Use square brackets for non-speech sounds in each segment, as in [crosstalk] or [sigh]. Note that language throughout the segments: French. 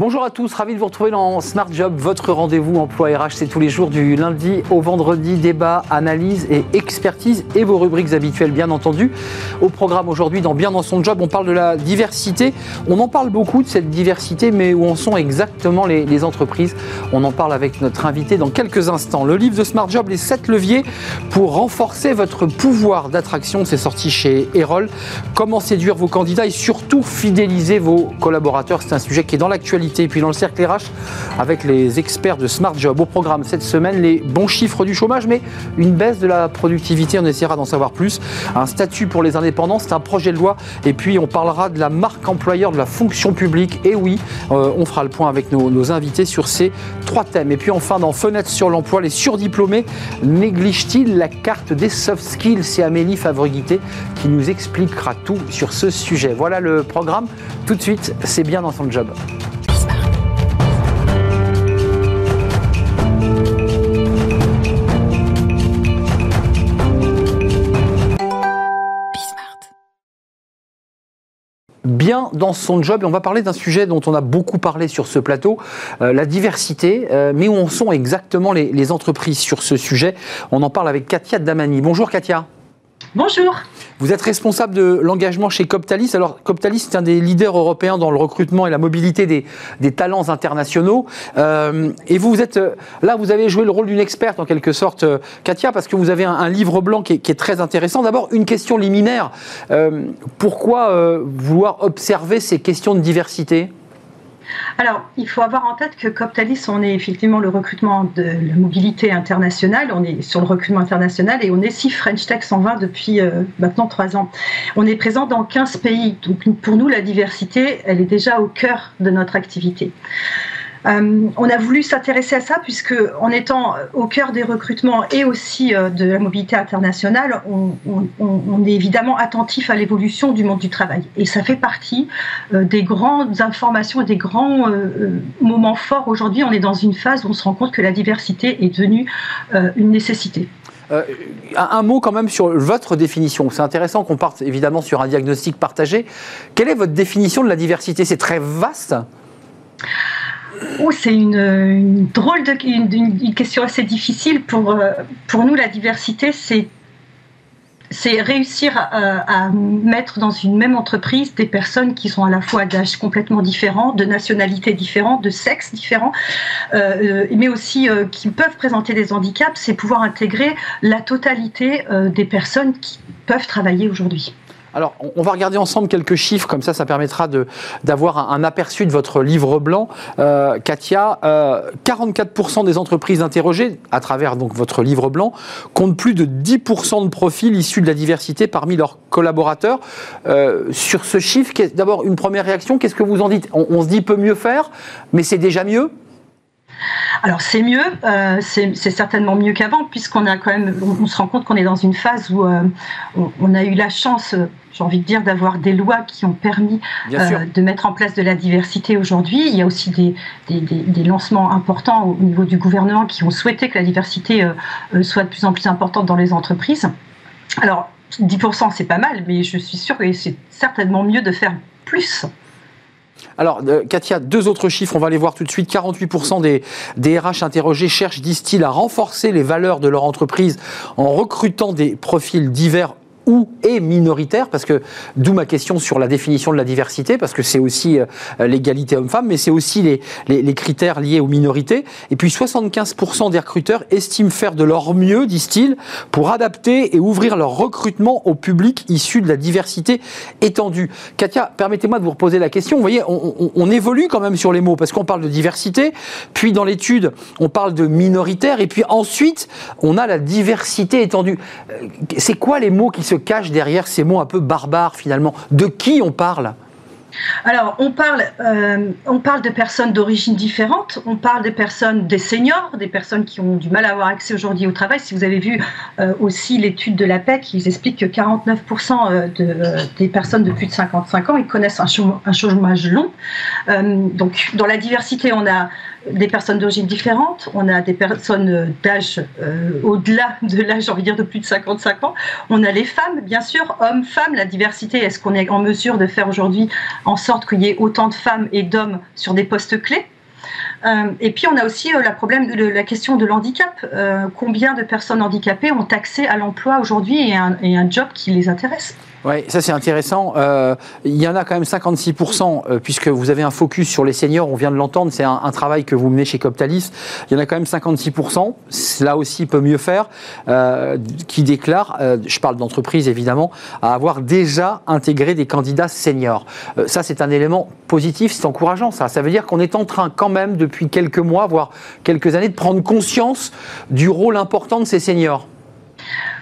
Bonjour à tous, ravi de vous retrouver dans Smart Job, votre rendez-vous emploi RH. C'est tous les jours du lundi au vendredi, débat, analyse et expertise et vos rubriques habituelles, bien entendu. Au programme aujourd'hui, dans Bien dans son job, on parle de la diversité. On en parle beaucoup de cette diversité, mais où en sont exactement les, entreprises? On en parle avec notre invité dans quelques instants. Le livre de Smart Job, les 7 leviers pour renforcer votre pouvoir d'attraction, c'est sorti chez Erol. Comment séduire vos candidats et surtout fidéliser vos collaborateurs? C'est un sujet qui est dans l'actualité et puis dans le cercle RH avec les experts de Smart Job. Au programme cette semaine, les bons chiffres du chômage, mais une baisse de la productivité. On essaiera d'en savoir plus. Un statut pour les indépendants, c'est un projet de loi. Et puis on parlera de la marque employeur de la fonction publique. Et oui, euh, on fera le point avec nos, invités sur ces trois thèmes. Et puis enfin, dans Fenêtre sur l'emploi, les surdiplômés négligent-ils la carte des soft skills? C'est Amélie Favreguité qui nous expliquera tout sur ce sujet. Voilà le programme. Tout de suite, c'est bien dans son job. Bien dans son job et on va parler d'un sujet dont on a beaucoup parlé sur ce plateau, euh, la diversité, euh, mais où en sont exactement les, les, entreprises sur ce sujet? On en parle avec Katia Damani. Bonjour Katia. Bonjour. Vous êtes responsable de l'engagement chez Coptalis. Alors, Coptalis, c'est un des leaders européens dans le recrutement et la mobilité des, des talents internationaux. Euh, et vous, êtes là, vous avez joué le rôle d'une experte en quelque sorte, euh, Katia, parce que vous avez un, livre blanc qui est, très intéressant. D'abord, une question liminaire. Euh, pourquoi euh, vouloir observer ces questions de diversité? Alors, il faut avoir en tête que Coptalis, on est effectivement le recrutement de la mobilité internationale, on est sur le recrutement international et on est si French Tech 120 depuis euh, maintenant trois ans. On est présent dans 15 pays, donc pour nous, la diversité, elle est déjà au cœur de notre activité. Euh, on a voulu s'intéresser à ça puisque en étant au cœur des recrutements et aussi euh, de la mobilité internationale, on, est évidemment attentif à l'évolution du monde du travail. Et ça fait partie euh, des grandes informations et des grands moments forts. Aujourd'hui, on est dans une phase où on se rend compte que la diversité est devenue une nécessité. Un mot quand même sur votre définition. C'est intéressant qu'on parte évidemment sur un diagnostic partagé. Quelle est votre définition de la diversité? C'est très vaste Oh, c'est une, drôle de question assez difficile pour euh, pour nous la diversité c'est réussir à, mettre dans une même entreprise des personnes qui sont à la fois d'âge complètement différents, de nationalités différentes, de sexes différents, euh, mais aussi euh, qui peuvent présenter des handicaps, c'est pouvoir intégrer la totalité euh, des personnes qui peuvent travailler aujourd'hui. Alors, on va regarder ensemble quelques chiffres, comme ça, ça permettra d'avoir un, aperçu de votre livre blanc. Euh, Katia, euh, 44% des entreprises interrogées, à travers votre livre blanc, comptent plus de 10% de profils issus de la diversité parmi leurs collaborateurs. Euh, sur ce chiffre, d'abord, une première réaction, qu'est-ce que vous en dites? On se dit peut mieux faire, mais c'est déjà mieux? Alors c'est mieux, euh, c'est certainement mieux qu'avant puisqu'on a quand même, on, on, se rend compte qu'on est dans une phase où euh, on, on, a eu la chance, j'ai envie de dire, d'avoir des lois qui ont permis euh, de mettre en place de la diversité aujourd'hui. Il y a aussi des, des, des, des, lancements importants au niveau du gouvernement qui ont souhaité que la diversité soit de plus en plus importante dans les entreprises. Alors 10% c'est pas mal, mais je suis sûre que c'est certainement mieux de faire plus. Alors, euh, Katia, deux autres chiffres, on va les voir tout de suite. 48% des, des RH interrogés cherchent, disent-ils, à renforcer les valeurs de leur entreprise en recrutant des profils divers ou et minoritaire, parce que d'où ma question sur la définition de la diversité, parce que c'est aussi euh, l'égalité homme-femme, mais c'est aussi les, critères liés aux minorités. Et puis 75% des recruteurs estiment faire de leur mieux, disent-ils, pour adapter et ouvrir leur recrutement au public issu de la diversité étendue. Katia, permettez-moi de vous reposer la question. Vous voyez, on, on, on évolue quand même sur les mots, parce qu'on parle de diversité, puis dans l'étude, on parle de minoritaire, et puis ensuite, on a la diversité étendue. C'est quoi les mots qui se cache derrière ces mots un peu barbares finalement De qui on parle? Alors, on parle, euh, on parle de personnes d'origine différente, on parle des personnes, des seniors, des personnes qui ont du mal à avoir accès aujourd'hui au travail. Si vous avez vu euh, aussi l'étude de l'APEC, ils expliquent que 49% euh, de, des personnes de plus de 55 ans, ils connaissent un chômage, un chômage long. Donc, dans la diversité, on a des personnes d'origine différente, on a des personnes d'âge au-delà de l'âge, j'ai envie de dire, de plus de 55 ans. On a les femmes, bien sûr, hommes, femmes, la diversité. Est-ce qu'on est en mesure de faire aujourd'hui en sorte qu'il y ait autant de femmes et d'hommes sur des postes clés? euh, et puis on a aussi euh, la, problème de, la question de l'handicap. Euh, combien de personnes handicapées ont accès à l'emploi aujourd'hui et, un job qui les intéresse? Oui, ça c'est intéressant. Euh, il y en a quand même 56%, euh, puisque vous avez un focus sur les seniors, on vient de l'entendre, c'est un, travail que vous menez chez Coptalis. Il y en a quand même 56%, là aussi peut mieux faire, euh, qui déclarent, je parle d'entreprise évidemment, à avoir déjà intégré des candidats seniors. ça c'est un élément c'est encourageant ça. Ça veut dire qu'on est en train quand même depuis quelques mois, voire quelques années, de prendre conscience du rôle important de ces seniors.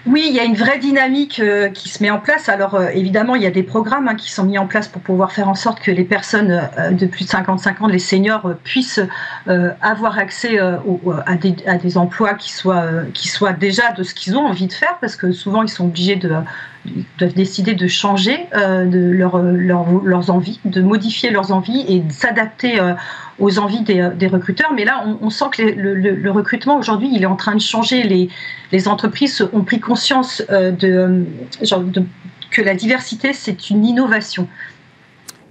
Oui, il y a une vraie dynamique euh, qui se met en place. Alors euh, évidemment, il y a des programmes hein, qui sont mis en place pour pouvoir faire en sorte que les personnes euh, de plus de 55 ans, les seniors, puissent avoir accès à, des, emplois qui soient, déjà de ce qu'ils ont envie de faire, parce que souvent ils sont obligés de, décider de changer leurs envies, de modifier leurs envies et de s'adapter aux envies des, recruteurs. Mais là, on, sent que le, recrutement aujourd'hui, il est en train de changer. Les, entreprises ont pris conscience euh, de, que la diversité, c'est une innovation.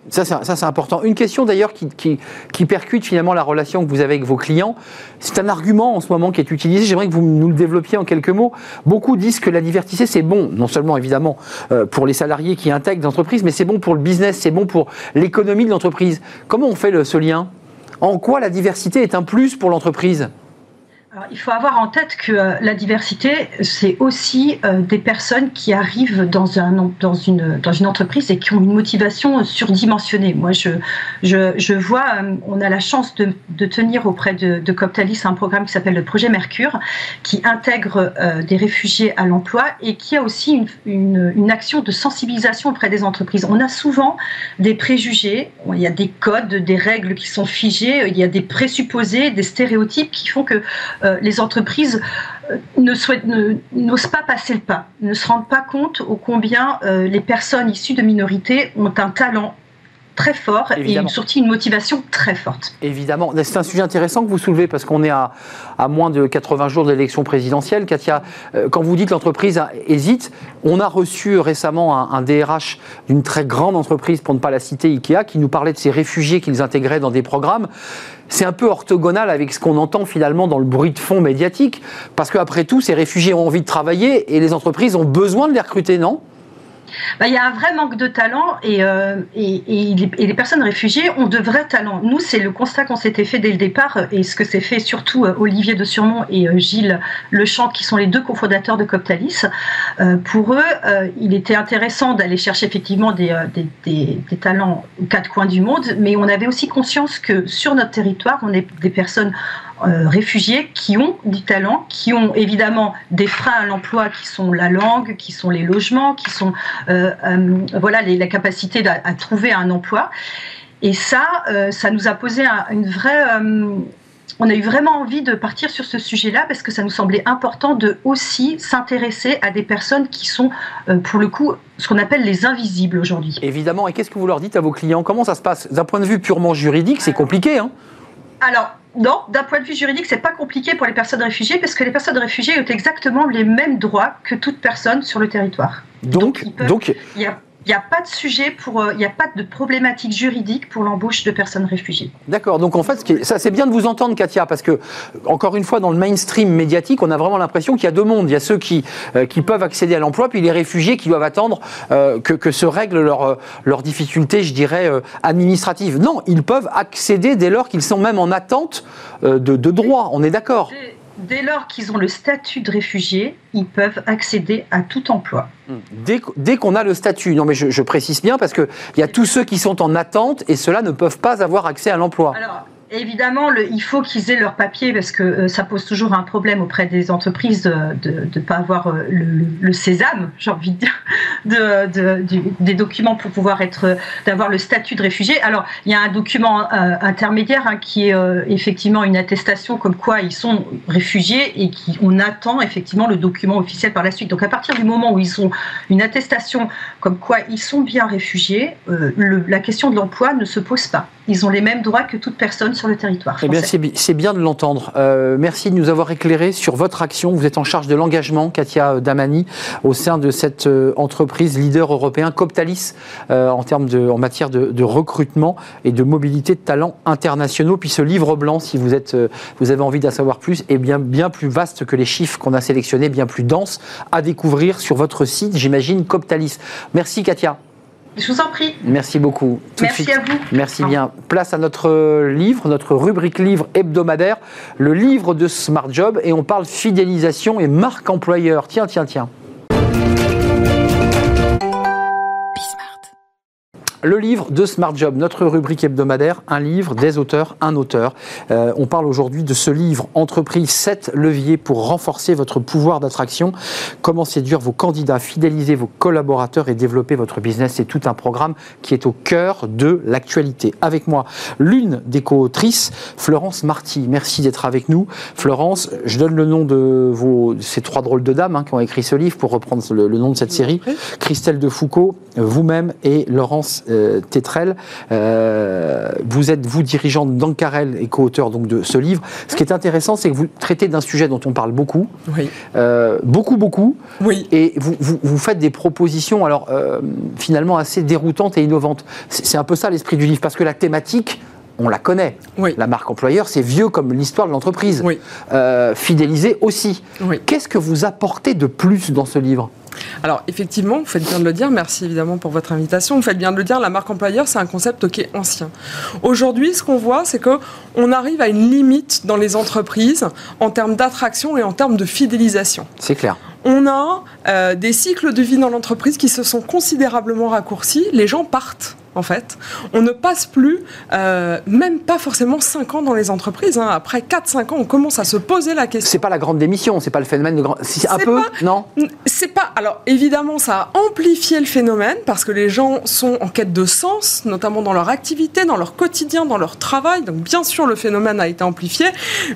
Ça, c'est important. Une question d'ailleurs qui, percute finalement la relation que vous avez avec vos clients. C'est un argument en ce moment qui est utilisé. J'aimerais que vous nous le développiez en quelques mots. Beaucoup disent que la diversité, c'est bon, non seulement évidemment euh, pour les salariés qui intègrent l'entreprise, mais c'est bon pour le business, c'est bon pour l'économie de l'entreprise. Comment on fait ce lien? En quoi la diversité est un plus pour l'entreprise? Il faut avoir en tête que euh, la diversité, c'est aussi euh, des personnes qui arrivent dans, un, dans, une, entreprise et qui ont une motivation surdimensionnée. Moi, je, vois, euh, on a la chance de, tenir auprès de, de, Coptalis un programme qui s'appelle le projet Mercure, qui intègre des réfugiés à l'emploi et qui a aussi une, une, action de sensibilisation auprès des entreprises. On a souvent des préjugés, il y a des codes, des règles qui sont figées, il y a des présupposés, des stéréotypes qui font que euh, les entreprises euh, n'osent pas passer le pas, ne se rendent pas compte au combien euh, les personnes issues de minorités ont un talent très fort et une, surtout une motivation très forte. Évidemment. C'est un sujet intéressant que vous soulevez parce qu'on est à, à, moins de 80 jours de l'élection présidentielle. Katia, euh, quand vous dites l'entreprise hésite, on a reçu récemment un, DRH d'une très grande entreprise, pour ne pas la citer, Ikea, qui nous parlait de ces réfugiés qu'ils intégraient dans des programmes. C'est un peu orthogonal avec ce qu'on entend finalement dans le bruit de fond médiatique, parce qu'après tout, ces réfugiés ont envie de travailler et les entreprises ont besoin de les recruter, non? Bah, il y a un vrai manque de talent euh, et, et, les, personnes réfugiées ont de vrais talents. Nous, c'est le constat qu'on s'était fait dès le départ et ce que s'est fait surtout euh, Olivier de Surmont et euh, Gilles Lechamp, qui sont les deux cofondateurs de Coptalis. pour eux, il était intéressant d'aller chercher effectivement des, des, des, talents aux quatre coins du monde, mais on avait aussi conscience que sur notre territoire, on est des personnes euh, réfugiés qui ont du talent, qui ont évidemment des freins à l'emploi qui sont la langue, qui sont les logements, qui sont euh, euh, voilà la capacité à, trouver un emploi. Et ça, ça nous a posé une vraie on a eu vraiment envie de partir sur ce sujet-là parce que ça nous semblait important de aussi s'intéresser à des personnes qui sont, pour le coup, ce qu'on appelle les invisibles aujourd'hui. Évidemment. Et qu'est-ce que vous leur dites à vos clients? Comment ça se passe? D'un point de vue purement juridique, c'est compliqué. Hein alors, non, d'un point de vue juridique, c'est pas compliqué pour les personnes réfugiées parce que les personnes réfugiées ont exactement les mêmes droits que toute personne sur le territoire. Donc, donc, il y a n'y a pas de sujet pour, euh, il n'y a pas de problématique juridique pour l'embauche de personnes réfugiées. D'accord. Donc en fait, ça c'est bien de vous entendre, Katia, parce que encore une fois, dans le mainstream médiatique, on a vraiment l'impression qu'il y a deux mondes. Il y a ceux qui euh, qui peuvent accéder à l'emploi, puis les réfugiés qui doivent attendre euh, que, que se règlent leurs leurs difficultés, je dirais administratives. Non, ils peuvent accéder dès lors qu'ils sont même en attente de, de droits. On est d'accord dès lors qu'ils ont le statut de réfugié, ils peuvent accéder à tout emploi. Dès, dès qu'on a le statut, non mais je, je précise bien parce qu'il y a tous ceux qui sont en attente et ceux-là ne peuvent pas avoir accès à l'emploi. Évidemment, il faut qu'ils aient leur papier parce que euh, ça pose toujours un problème auprès des entreprises de ne pas avoir euh, le, sésame, j'ai envie de dire, [laughs] de, des documents pour pouvoir être, d'avoir le statut de réfugié. Alors, il y a un document euh, intermédiaire hein, qui est effectivement une attestation comme quoi ils sont réfugiés et qu'on attend effectivement le document officiel par la suite. Donc, à partir du moment où ils ont une attestation comme quoi ils sont bien réfugiés, la question de l'emploi ne se pose pas. Ils ont les mêmes droits que toute personne sur le territoire français. Eh bien, c'est bien de l'entendre. Euh, merci de nous avoir éclairé sur votre action. Vous êtes en charge de l'engagement, Katia Damani, au sein de cette euh, entreprise leader européen, Coptalis, euh, en, termes de, en matière de, recrutement et de mobilité de talents internationaux. Puis ce livre blanc, si vous, êtes, vous avez envie d'en savoir plus, est bien, bien plus vaste que les chiffres qu'on a sélectionnés, bien plus dense à découvrir sur votre site, j'imagine, Coptalis. Merci, Katia. Je vous en prie. Merci beaucoup. Merci à vous. Merci bien. Place à notre livre, notre rubrique livre hebdomadaire, le livre de Smart Job, et on parle fidélisation et marque employeur. Tiens, tiens, tiens. Le livre de Smart Job, notre rubrique hebdomadaire, un livre, des auteurs, un auteur. Euh, on parle aujourd'hui de ce livre, Entreprise 7 leviers pour renforcer votre pouvoir d'attraction. Comment séduire vos candidats, fidéliser vos collaborateurs et développer votre business. C'est tout un programme qui est au cœur de l'actualité. Avec moi, l'une des co-autrices, Florence Marty. Merci d'être avec nous. Florence, je donne le nom de vos, ces trois drôles de dames hein, qui ont écrit ce livre pour reprendre le, le nom de cette série. Christelle Defoucault, vous-même et Laurence euh, Tétrel. Euh, vous êtes, vous, dirigeante d'Ancarel et co-auteur donc, de ce livre. Ce qui est intéressant, c'est que vous traitez d'un sujet dont on parle beaucoup. Oui. Euh, beaucoup, beaucoup. Oui. Et vous, vous, faites des propositions, alors, finalement, assez déroutantes et innovantes. C'est un peu ça l'esprit du livre, parce que la thématique, on la connaît. Oui. La marque employeur, c'est vieux comme l'histoire de l'entreprise. Oui. fidéliser aussi. Oui. Qu'est-ce que vous apportez de plus dans ce livre? Alors effectivement, vous faites bien de le dire, merci évidemment pour votre invitation, vous faites bien de le dire, la marque employeur, c'est un concept qui est ancien. Aujourd'hui, ce qu'on voit, c'est qu'on arrive à une limite dans les entreprises en termes d'attraction et en termes de fidélisation. C'est clair. On a euh, des cycles de vie dans l'entreprise qui se sont considérablement raccourcis, les gens partent en fait. On ne passe plus, euh, même pas forcément 5 ans dans les entreprises. Hein. Après 4-5 ans, on commence à se poser la question. C'est pas la grande démission, c'est pas le phénomène de grand. Un peu, non? C'est pas. Alors évidemment, ça a amplifié le phénomène parce que les gens sont en quête de sens, notamment dans leur activité, dans leur quotidien, dans leur travail. Donc bien sûr, le phénomène a été amplifié,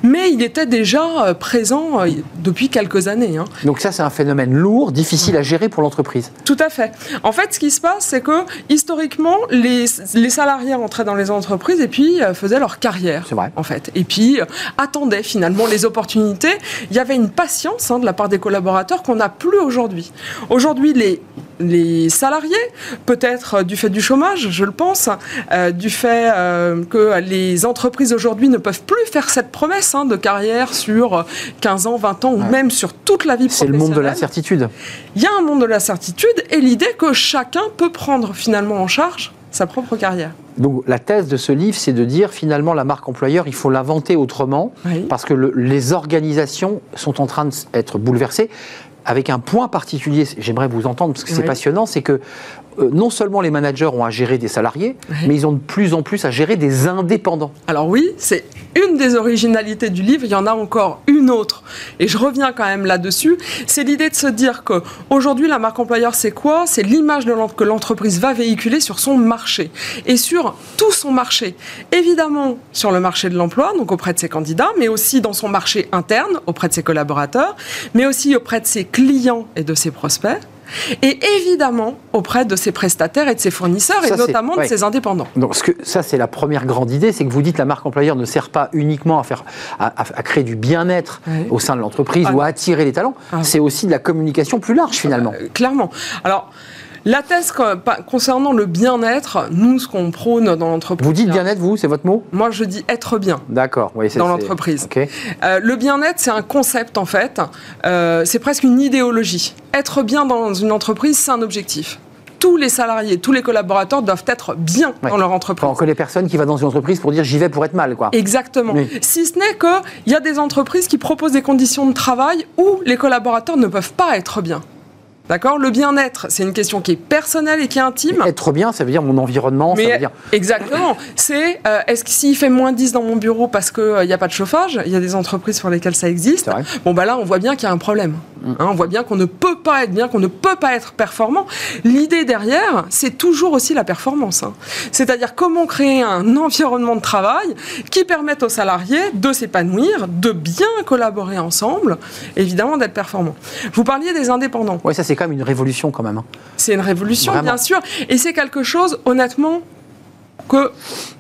mais il était déjà euh, présent euh, depuis quelques années. Hein. Donc ça, c'est un phénomène lourd, difficile à gérer pour l'entreprise. Tout à fait. En fait, ce qui se passe, c'est que historiquement, les, salariés rentraient dans les entreprises et puis euh, faisaient leur carrière. C'est vrai. En fait. Et puis euh, attendaient finalement les opportunités. Il y avait une patience hein, de la part des collaborateurs qu'on n'a plus aujourd'hui. Aujourd'hui, les, les salariés, peut-être euh, du fait du chômage, je le pense, du fait que les entreprises aujourd'hui ne peuvent plus faire cette promesse hein, de carrière sur 15 ans, 20 ans ou même sur toute la vie professionnelle. C'est le monde de l'incertitude. Il y a un monde de l'incertitude et l'idée que chacun peut prendre finalement en charge sa propre carrière. Donc la thèse de ce livre, c'est de dire finalement la marque employeur, il faut l'inventer autrement, parce que les organisations sont en train d'être bouleversées avec un point particulier, j'aimerais vous entendre parce que c'est passionnant, c'est que euh, non seulement les managers ont à gérer des salariés, mais ils ont de plus en plus à gérer des indépendants. Alors oui, c'est une des originalités du livre, il y en a encore une autre. Et je reviens quand même là-dessus, c'est l'idée de se dire que aujourd'hui la marque employeur c'est quoi? C'est l'image que l'entreprise va véhiculer sur son marché et sur tout son marché. Évidemment sur le marché de l'emploi, donc auprès de ses candidats, mais aussi dans son marché interne auprès de ses collaborateurs, mais aussi auprès de ses clients et de ses prospects et évidemment auprès de ses prestataires et de ses fournisseurs, et notamment de ses indépendants. Donc ce que, ça, c'est la première grande idée, c'est que vous dites la marque employeur ne sert pas uniquement à, faire, à, créer du bien-être au sein de l'entreprise ah ou à attirer les talents, ah c'est aussi de la communication plus large finalement. Euh, clairement. Alors, la thèse concernant le bien-être, nous, ce qu'on prône dans l'entreprise. Vous dites bien-être, vous, c'est votre mot? Moi, je dis être bien. D'accord, oui, c'est Dans l'entreprise. Euh, le bien-être, c'est un concept, en fait. Euh, c'est presque une idéologie. Être bien dans une entreprise, c'est un objectif tous les salariés, tous les collaborateurs doivent être bien dans leur entreprise. On connaît personne qui va dans une entreprise pour dire j'y vais pour être mal, quoi. Exactement. Si ce n'est qu'il y a des entreprises qui proposent des conditions de travail où les collaborateurs ne peuvent pas être bien. D'accord? Le bien-être, c'est une question qui est personnelle et qui est intime. être bien, ça veut dire mon environnement, ça veut dire... Exactement. C'est, euh, est-ce que s'il fait moins 10 dans mon bureau parce qu'il n'y euh, a pas de chauffage, il y a des entreprises pour lesquelles ça existe, bon, bah là, on voit bien qu'il y a un problème. Hein, on voit bien qu'on ne peut pas être bien, qu'on ne peut pas être performant. L'idée derrière, c'est toujours aussi la performance. Hein. C'est-à-dire comment créer un [laughs] environnement de travail qui permette aux salariés de s'épanouir, de bien collaborer ensemble, évidemment d'être performants. Vous parliez des indépendants. Oui, ça c'est quand même une révolution quand même. Hein. C'est une révolution, bien sûr. Et c'est quelque chose, honnêtement, que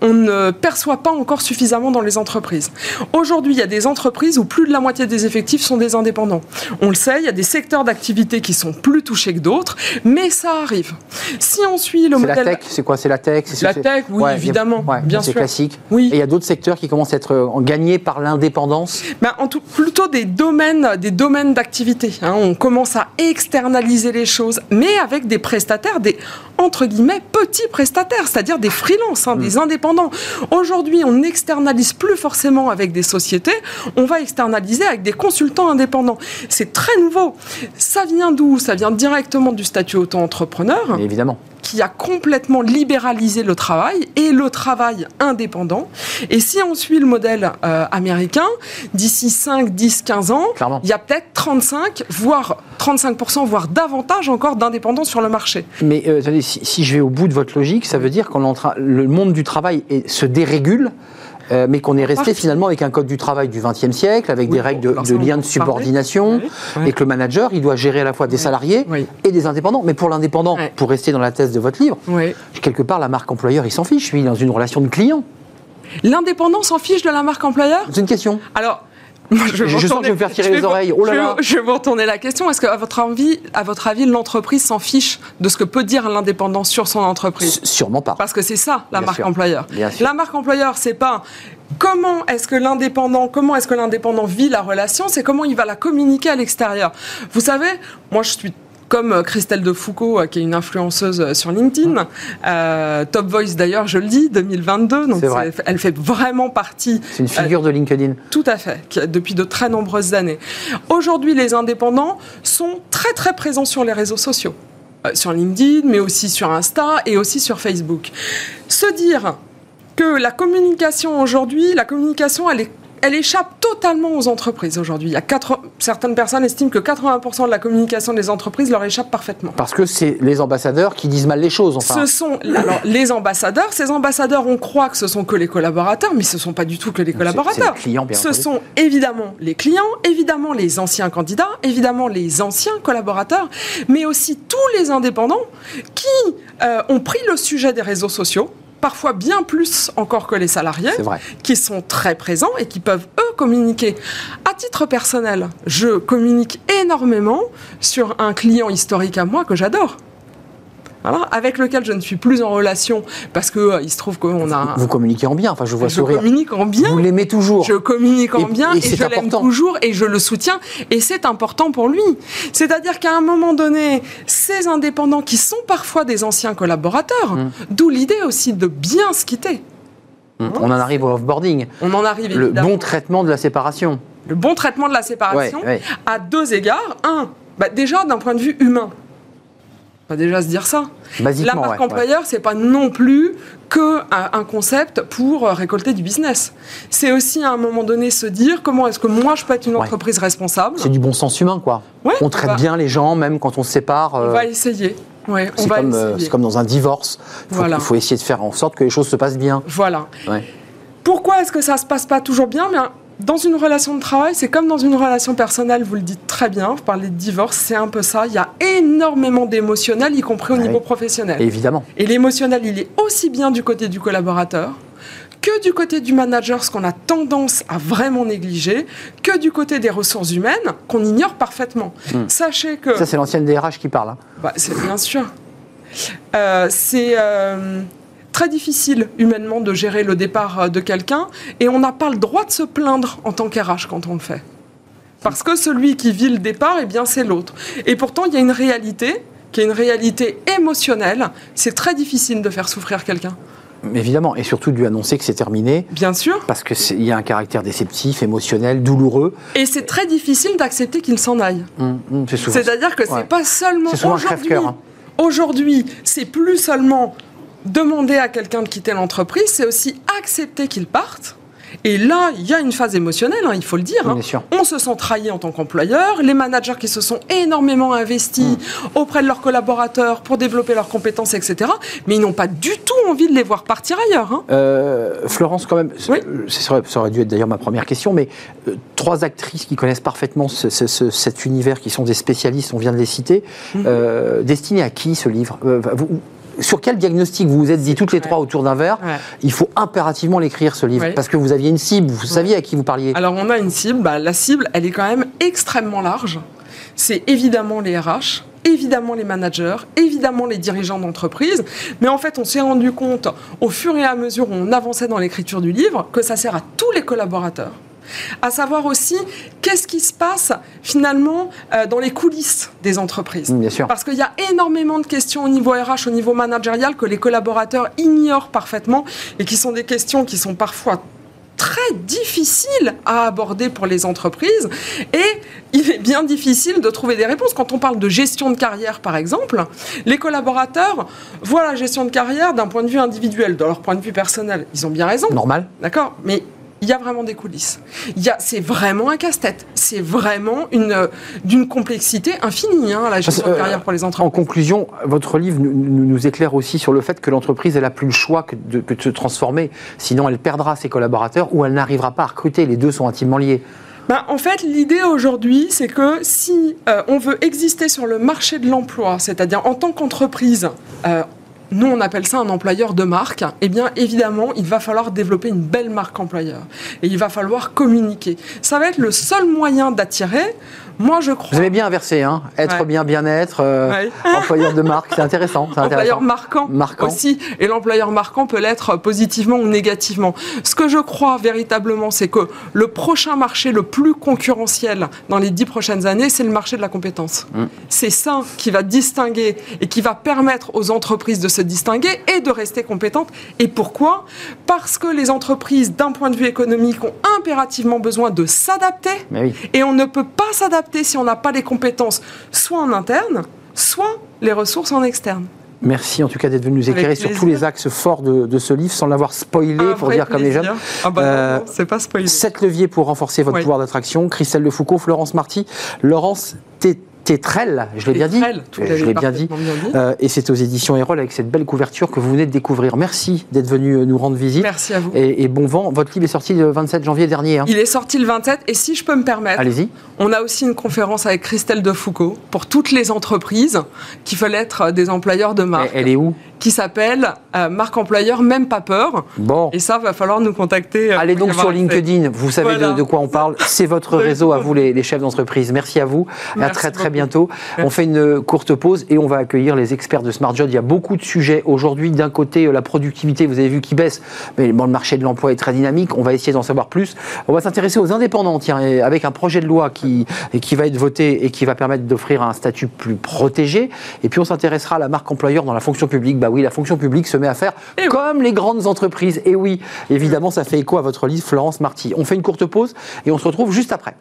on ne perçoit pas encore suffisamment dans les entreprises. Aujourd'hui, il y a des entreprises où plus de la moitié des effectifs sont des indépendants. On le sait, il y a des secteurs d'activité qui sont plus touchés que d'autres, mais ça arrive. Si on suit le modèle... la tech, c'est quoi? C'est la tech La tech, oui, évidemment, bien, sûr. C'est classique. Oui. Et il y a d'autres secteurs qui commencent à être euh, gagnés par l'indépendance? Ben, en tout, Plutôt des domaines des domaines d'activité. Hein. On commence à externaliser les choses, mais avec des prestataires, des entre guillemets petits prestataires, c'est-à-dire des freelances, hein, des mm. indépendants. Aujourd'hui, on n'externalise plus forcément avec des sociétés, on va externaliser avec des consultants indépendants. C'est très nouveau. Ça vient d'où? Ça vient directement du statut auto-entrepreneur. Évidemment qui a complètement libéralisé le travail et le travail indépendant. Et si on suit le modèle euh, américain, d'ici 5, 10, 15 ans, il y a peut-être 35, voire 35%, voire davantage encore d'indépendants sur le marché. Mais euh, si, je vais au bout de votre logique, ça veut dire que le monde du travail se dérégule euh, mais qu'on est resté finalement avec un code du travail du XXe siècle, avec des règles de, lien de subordination, et que le manager, il doit gérer à la fois des salariés et des indépendants. Mais pour l'indépendant, pour rester dans la thèse de votre livre, quelque part, la marque employeur, il s'en fiche, lui, dans une relation de client. L'indépendant s'en fiche de la marque employeur? C'est une question. Alors, [laughs] je, sens que je vais me faire tirer les oreilles. Oh là là. Je, vais vous retourner la question. Est-ce qu'à votre avis, à votre avis, l'entreprise s'en fiche de ce que peut dire l'indépendant sur son entreprise? Sûrement pas. Parce que c'est ça la marque employeur. La marque employeur, c'est pas comment est-ce que l'indépendant, comment est-ce que l'indépendant vit la relation, c'est comment il va la communiquer à l'extérieur. Vous savez, moi je suis comme euh, Christelle de Foucault, euh, qui est une influenceuse euh, sur LinkedIn. Top Voice, d'ailleurs, je le dis, 2022. Donc elle fait vraiment partie. C'est une figure de LinkedIn. Tout à fait, depuis de très nombreuses années. Aujourd'hui, les indépendants sont très très présents sur les réseaux sociaux. sur LinkedIn, mais aussi sur Insta et aussi sur Facebook. Se dire que la communication aujourd'hui, la communication, elle est elle échappe totalement aux entreprises aujourd'hui. Il y a certaines personnes estiment que 80% de la communication des entreprises leur échappe parfaitement. Parce que c'est les ambassadeurs qui disent mal les choses. Enfin. Ce sont alors, les ambassadeurs. Ces ambassadeurs, on croit que ce sont que les collaborateurs, mais ce ne sont pas du tout que les collaborateurs. les clients, bien ce sont évidemment les clients, évidemment les anciens candidats, évidemment les anciens collaborateurs, mais aussi tous les indépendants qui euh, ont pris le sujet des réseaux sociaux parfois bien plus encore que les salariés, qui sont très présents et qui peuvent, eux, communiquer. À titre personnel, je communique énormément sur un client historique à moi que j'adore avec lequel je ne suis plus en relation parce que euh, il se trouve qu'on a. Vous communiquez en bien, enfin je vois sourire. Je communique en bien. Vous l'aimez toujours. Je communique en bien et, je l'aime toujours et je le soutiens et c'est important pour lui. C'est-à-dire qu'à un moment donné, ces indépendants qui sont parfois des anciens collaborateurs, hum. d'où l'idée aussi de bien se quitter. Hum. On en arrive au offboarding. On en arrive Le bon traitement de la séparation. Le bon traitement de la séparation à deux égards. Un, bah, déjà d'un point de vue humain déjà se dire ça. la marque employeur, c'est pas non plus que un, concept pour récolter du business. C'est aussi à un moment donné se dire comment est-ce que moi je peux être une entreprise responsable. C'est du bon sens humain, quoi. on traite bien les gens, même quand on se sépare. On va essayer. Ouais, c'est comme, euh, comme, dans un divorce. Il faut essayer de faire en sorte que les choses se passent bien. Voilà. Pourquoi est-ce que ça se passe pas toujours bien? Dans une relation de travail, c'est comme dans une relation personnelle, vous le dites très bien, vous parlez de divorce, c'est un peu ça. Il y a énormément d'émotionnel, y compris au niveau professionnel. Évidemment. Et l'émotionnel, il est aussi bien du côté du collaborateur que du côté du manager, ce qu'on a tendance à vraiment négliger, que du côté des ressources humaines, qu'on ignore parfaitement. Hmm. Sachez que... Ça, c'est l'ancienne DRH qui parle. Hein. Bah, c'est bien sûr. Euh, c'est... Euh, très difficile humainement de gérer le départ euh, de quelqu'un et on n'a pas le droit de se plaindre en tant qu'RH quand on le fait. Parce que celui qui vit le départ, eh bien, c'est l'autre. Et pourtant, il y a une réalité qui est une réalité émotionnelle. C'est très difficile de faire souffrir quelqu'un. Évidemment, et surtout de lui annoncer que c'est terminé. Bien sûr. Parce qu'il y a un caractère déceptif, émotionnel, douloureux. Et c'est très difficile d'accepter qu'il s'en aille. Mmh, mmh, C'est-à-dire que c'est pas seulement. Aujourd'hui. Hein. Aujourd'hui, c'est plus seulement demander à quelqu'un de quitter l'entreprise, c'est aussi accepter qu'il parte. Et là, il y a une phase émotionnelle, hein, il faut le dire. Hein. On se sent trahi en tant qu'employeur. Les managers qui se sont énormément investis mm. auprès de leurs collaborateurs pour développer leurs compétences, etc. Mais ils n'ont pas du tout envie de les voir partir ailleurs. Hein. Euh, Florence, quand même, ça, aurait, dû être d'ailleurs ma première question, mais euh, trois actrices qui connaissent parfaitement cet univers, qui sont des spécialistes, on vient de les citer, mm. euh, destiné à qui ce livre? Sur quel diagnostic vous vous êtes dit toutes les trois autour d'un verre Il faut impérativement l'écrire ce livre parce que vous aviez une cible, vous saviez à qui vous parliez. Alors on a une cible, bah, la cible, elle est quand même extrêmement large. C'est évidemment les RH, évidemment les managers, évidemment les dirigeants d'entreprise, mais en fait on s'est rendu compte au fur et à mesure où on avançait dans l'écriture du livre que ça sert à tous les collaborateurs à savoir aussi qu'est-ce qui se passe finalement euh, dans les coulisses des entreprises. Bien sûr. Parce qu'il y a énormément de questions au niveau RH, au niveau managérial que les collaborateurs ignorent parfaitement et qui sont des questions qui sont parfois très difficiles à aborder pour les entreprises et il est bien difficile de trouver des réponses. Quand on parle de gestion de carrière, par exemple, les collaborateurs voient la gestion de carrière d'un point de vue individuel, de leur point de vue personnel. Ils ont bien raison. Normal. D'accord? Mais il y a vraiment des coulisses. c'est vraiment un casse-tête. C'est vraiment une d'une complexité infinie, hein, la gestion de carrière pour les entreprises. En conclusion, votre livre nous, éclaire aussi sur le fait que l'entreprise n'a plus le choix que de, se transformer. Sinon, elle perdra ses collaborateurs ou elle n'arrivera pas à recruter. Les deux sont intimement liés. Ben, en fait, l'idée aujourd'hui, c'est que si euh, on veut exister sur le marché de l'emploi, c'est-à-dire en tant qu'entreprise, euh, nous on appelle ça un employeur de marque, eh bien évidemment, il va falloir développer une belle marque employeur. Et il va falloir communiquer. Ça va être le seul moyen d'attirer moi, je crois. Vous avez bien inversé, hein Être bien, bien-être, euh, [laughs] employeur de marque, c'est intéressant. Employeur marquant, marquant, aussi. Et l'employeur marquant peut l'être positivement ou négativement. Ce que je crois véritablement, c'est que le prochain marché le plus concurrentiel dans les dix prochaines années, c'est le marché de la compétence. Mm. C'est ça qui va distinguer et qui va permettre aux entreprises de se distinguer et de rester compétentes. Et pourquoi? Parce que les entreprises, d'un point de vue économique, ont impérativement besoin de s'adapter. Et on ne peut pas s'adapter si on n'a pas les compétences, soit en interne, soit les ressources en externe. Merci en tout cas d'être venu nous éclairer sur tous les axes forts de, ce livre sans l'avoir spoilé, pour dire comme les jeunes. Ah bah euh, c'est pas spoilé. Sept leviers pour renforcer votre pouvoir d'attraction. Christelle Lefoucault, Florence Marty, Laurence T. Tétrel, je l'ai bien dit. je l'ai bien dit. Euh, et c'est aux éditions Erol avec cette belle couverture que vous venez de découvrir. Merci d'être venu euh, nous rendre visite. Merci à vous. Et, bon vent. Votre livre est sorti le 27 janvier dernier. Hein. Il est sorti le 27. Et si je peux me permettre, allez-y. On a aussi une conférence avec Christelle Defoucault pour toutes les entreprises qui veulent être des employeurs de marque. Elle est où? Qui s'appelle euh, Marque Employeur, même pas peur. Bon. Et ça, va falloir nous contacter. Allez donc sur LinkedIn, vous savez de, quoi on parle. C'est votre [laughs] réseau à vous, les, chefs d'entreprise. Merci à vous. à très très bientôt. On fait une courte pause et on va accueillir les experts de Smart Job. Il y a beaucoup de sujets aujourd'hui. D'un côté, euh, la productivité, vous avez vu qui baisse, mais le marché de l'emploi est très dynamique. On va essayer d'en savoir plus. On va s'intéresser aux indépendants, tiens, avec un projet de loi qui, qui va être voté et qui va permettre d'offrir un statut plus protégé. Et puis on s'intéressera à la marque employeur dans la fonction publique. Bah oui, la fonction publique se met à faire comme les grandes entreprises. Et oui, évidemment, ça fait écho à votre livre, Florence Marty. On fait une courte pause et on se retrouve juste après.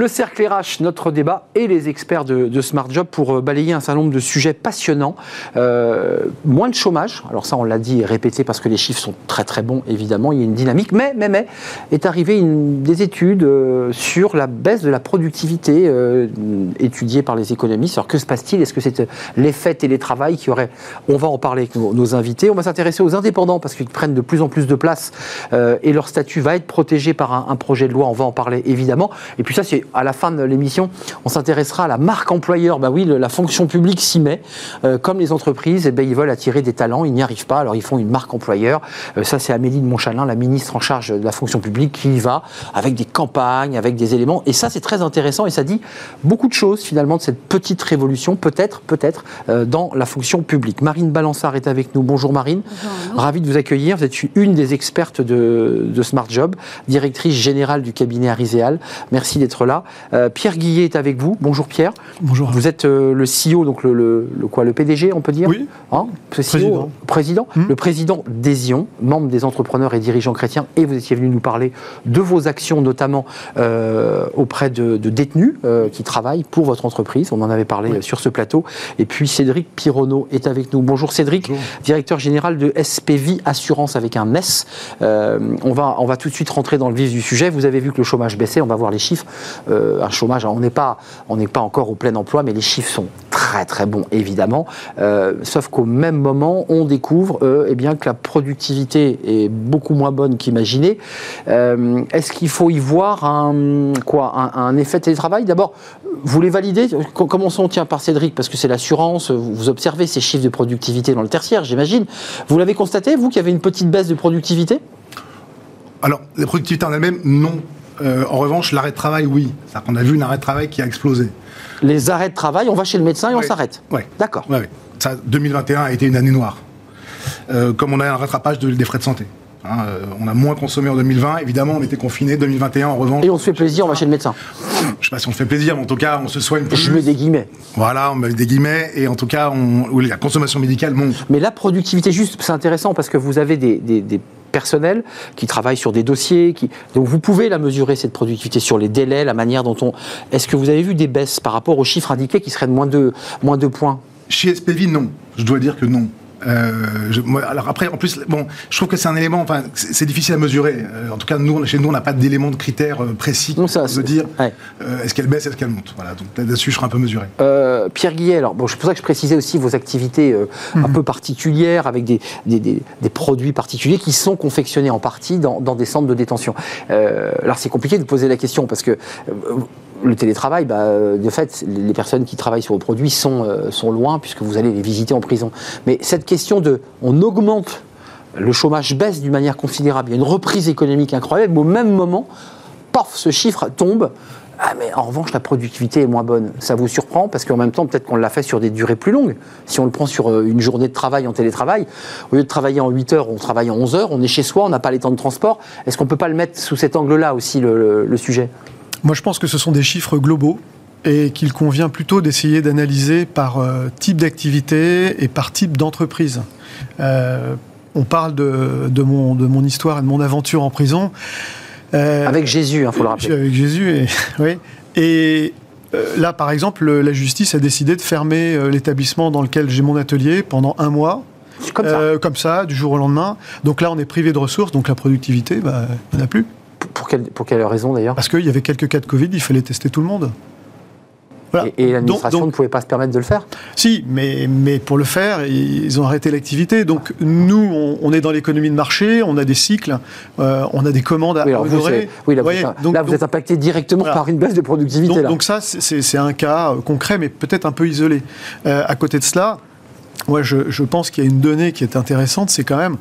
Le cercle RH, notre débat et les experts de, Smart Job pour euh, balayer un certain nombre de sujets passionnants. Euh, moins de chômage, alors ça on l'a dit et répété parce que les chiffres sont très très bons évidemment, il y a une dynamique, mais, mais, mais est arrivé une, des études euh, sur la baisse de la productivité étudiée par les économistes. Alors que se passe-t-il? Est-ce que c'est l'effet télétravail qui aurait... On va en parler avec nos, invités. On va s'intéresser aux indépendants parce qu'ils prennent de plus en plus de place et leur statut va être protégé par un, un projet de loi. On va en parler évidemment. Et puis ça c'est à la fin de l'émission, on s'intéressera à la marque employeur. Bah oui, la fonction publique s'y met. Euh, comme les entreprises, eh ben, ils veulent attirer des talents, ils n'y arrivent pas, alors ils font une marque employeur. Euh, ça, c'est Amélie de Montchalin, la ministre en charge de la fonction publique, qui y va avec des campagnes, avec des éléments. Et ça, c'est très intéressant et ça dit beaucoup de choses finalement de cette petite révolution, peut-être, peut-être, euh, dans la fonction publique. Marine Balançard est avec nous. Bonjour Marine. Bonjour. Ravi de vous accueillir. Vous êtes une des expertes de, de Smart Job, directrice générale du cabinet Ariséal. Merci d'être là. Euh, Pierre Guillet est avec vous. Bonjour Pierre. Bonjour. Vous êtes euh, le CEO, donc le, quoi, le PDG, on peut dire Oui. Hein président. président. Hmm. Le président d'Esion, membre des entrepreneurs et dirigeants chrétiens. Et vous étiez venu nous parler de vos actions, notamment euh, auprès de, détenus qui travaillent pour votre entreprise. On en avait parlé sur ce plateau. Et puis Cédric Pironneau est avec nous. Bonjour Cédric, directeur général de SPV Assurance avec un S. on, va, on va tout de suite rentrer dans le vif du sujet. Vous avez vu que le chômage baissait. On va voir les chiffres. Un chômage. on n'est pas, pas encore au plein emploi, mais les chiffres sont très très bons, évidemment. sauf qu'au même moment, on découvre eh bien, que la productivité est beaucoup moins bonne qu'imaginé. Est-ce qu'il faut y voir un, quoi, un effet télétravail? D'abord, vous les validez? Commençons tiens, par Cédric, parce que c'est l'assurance. Vous observez ces chiffres de productivité dans le tertiaire, j'imagine. Vous l'avez constaté, vous, qu'il y avait une petite baisse de productivité? Alors, la productivité en elle-même, non. Euh, en revanche, l'arrêt de travail, oui. On a vu un arrêt de travail qui a explosé. Les arrêts de travail, on va chez le médecin et on s'arrête Oui. D'accord. Ouais, Ça, 2021 a été une année noire. Euh, comme on a un rattrapage des frais de santé. Hein, euh, on a moins consommé en 2020. Évidemment, on était confiné. 2021, en revanche. Et on se fait plaisir, on va chez le médecin. Je ne sais pas si on se fait plaisir, mais en tout cas, on se soigne plus. Je mets des guillemets. Voilà, on met des guillemets. Et en tout cas, on, la consommation médicale monte. Mais la productivité, juste, c'est intéressant parce que vous avez des, personnels qui travaillent sur des dossiers. Qui... Donc vous pouvez la mesurer, cette productivité, sur les délais, la manière dont on. Est-ce que vous avez vu des baisses par rapport aux chiffres indiqués qui seraient de moins de, moins de points? Chez SPV, non. Je dois dire que non. Euh, alors après, en plus, bon, je trouve que c'est un élément, enfin, c'est difficile à mesurer. Euh, en tout cas, nous, chez nous, on n'a pas d'élément de critères euh, précis pour ça, de dire est-ce qu'elle baisse, est-ce qu'elle monte? Voilà, donc là-dessus, je serai un peu mesuré. Pierre Guillet, alors bon, c'est pour ça que je précisais aussi vos activités un mhm. peu particulières avec des, des, des, produits particuliers qui sont confectionnés en partie dans, dans des centres de détention. alors c'est compliqué de poser la question parce que le télétravail, bah, de fait, les personnes qui travaillent sur vos produits sont, euh, sont loin puisque vous allez les visiter en prison. Mais cette question de, on augmente, le chômage baisse d'une manière considérable, il y a une reprise économique incroyable, mais au même moment, paf, ce chiffre tombe. Ah, mais en revanche, la productivité est moins bonne. Ça vous surprend parce qu'en même temps, peut-être qu'on l'a fait sur des durées plus longues. Si on le prend sur euh, une journée de travail en télétravail, au lieu de travailler en 8 heures, on travaille en 11 heures, on est chez soi, on n'a pas les temps de transport. Est-ce qu'on ne peut pas le mettre sous cet angle-là aussi, le sujet? Moi, je pense que ce sont des chiffres globaux et qu'il convient plutôt d'essayer d'analyser par euh, type d'activité et par type d'entreprise. Euh, on parle de, mon, de mon histoire et de mon aventure en prison. Euh, avec Jésus, il hein, faut le rappeler. Avec Jésus, et, [laughs] oui. Et là, par exemple, la justice a décidé de fermer l'établissement dans lequel j'ai mon atelier pendant un mois. Comme ça. comme ça, du jour au lendemain. Donc là, on est privé de ressources, donc la productivité, bah, il n'y en a plus. Pour quelle, pour quelle raison d'ailleurs Parce qu'il y avait quelques cas de Covid, il fallait tester tout le monde. Et, l'administration ne pouvait pas se permettre de le faire? Si, mais, mais pour le faire, ils ont arrêté l'activité. Donc nous, on, est dans l'économie de marché, on a des cycles, euh, on a des commandes à honorer. Oui, là, vous, là, vous êtes impacté directement par une baisse de productivité. Donc, là. donc ça, c'est un cas euh, concret, mais peut-être un peu isolé. Euh, à côté de cela, moi, je, je pense qu'il y a une donnée qui est intéressante, c'est quand même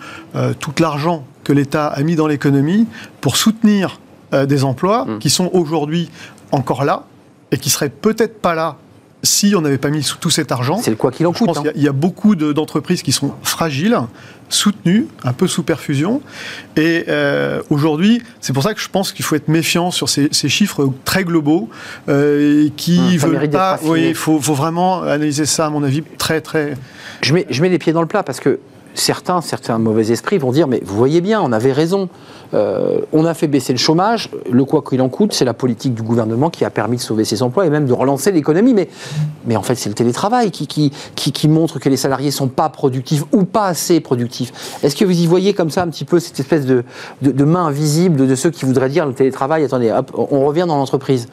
tout l'argent que l'État a mis dans l'économie pour soutenir euh, des emplois mmh. qui sont aujourd'hui encore là et qui seraient peut-être pas là si on n'avait pas mis tout cet argent. C'est le quoi qu'il en coûte. Hein. Il y, a beaucoup d'entreprises qui sont fragiles, soutenues, un peu sous perfusion. Et euh, aujourd'hui, c'est pour ça que je pense qu'il faut être méfiant sur ces, chiffres très globaux euh, qui mmh, veulent pas. Oui, il faut, vraiment analyser ça, à mon avis, très très. Je mets, je mets les pieds dans le plat parce que certains, certains mauvais esprits vont dire mais vous voyez bien, on avait raison. Euh, on a fait baisser le chômage. Le quoi qu'il en coûte, c'est la politique du gouvernement qui a permis de sauver ces emplois et même de relancer l'économie. Mais, en fait, c'est le télétravail qui, montre que les salariés sont pas productifs ou pas assez productifs. Est-ce que vous y voyez comme ça un petit peu cette espèce de, de, main invisible de ceux qui voudraient dire le télétravail Attendez, on revient dans l'entreprise.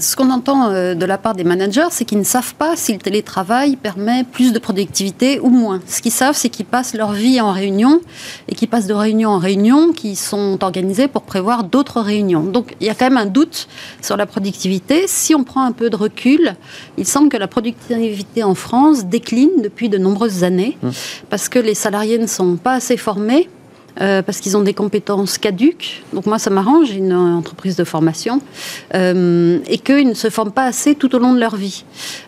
Ce qu'on entend euh, de la part des managers, c'est qu'ils ne savent pas si le télétravail permet plus de productivité ou moins. Ce qu'ils savent, c'est qu'ils passent leur vie en réunion et qu'ils passent de réunion en réunion qui sont organisées pour prévoir d'autres réunions. Donc il y a quand même un doute sur la productivité. Si on prend un peu de recul, il semble que la productivité en France décline depuis de nombreuses années mmh. parce que les salariés ne sont pas assez formés euh, parce qu'ils ont des compétences caduques. Donc moi, ça m'arrange, j'ai une entreprise de formation, euh, et qu'ils ne se forment pas assez tout au long de leur vie.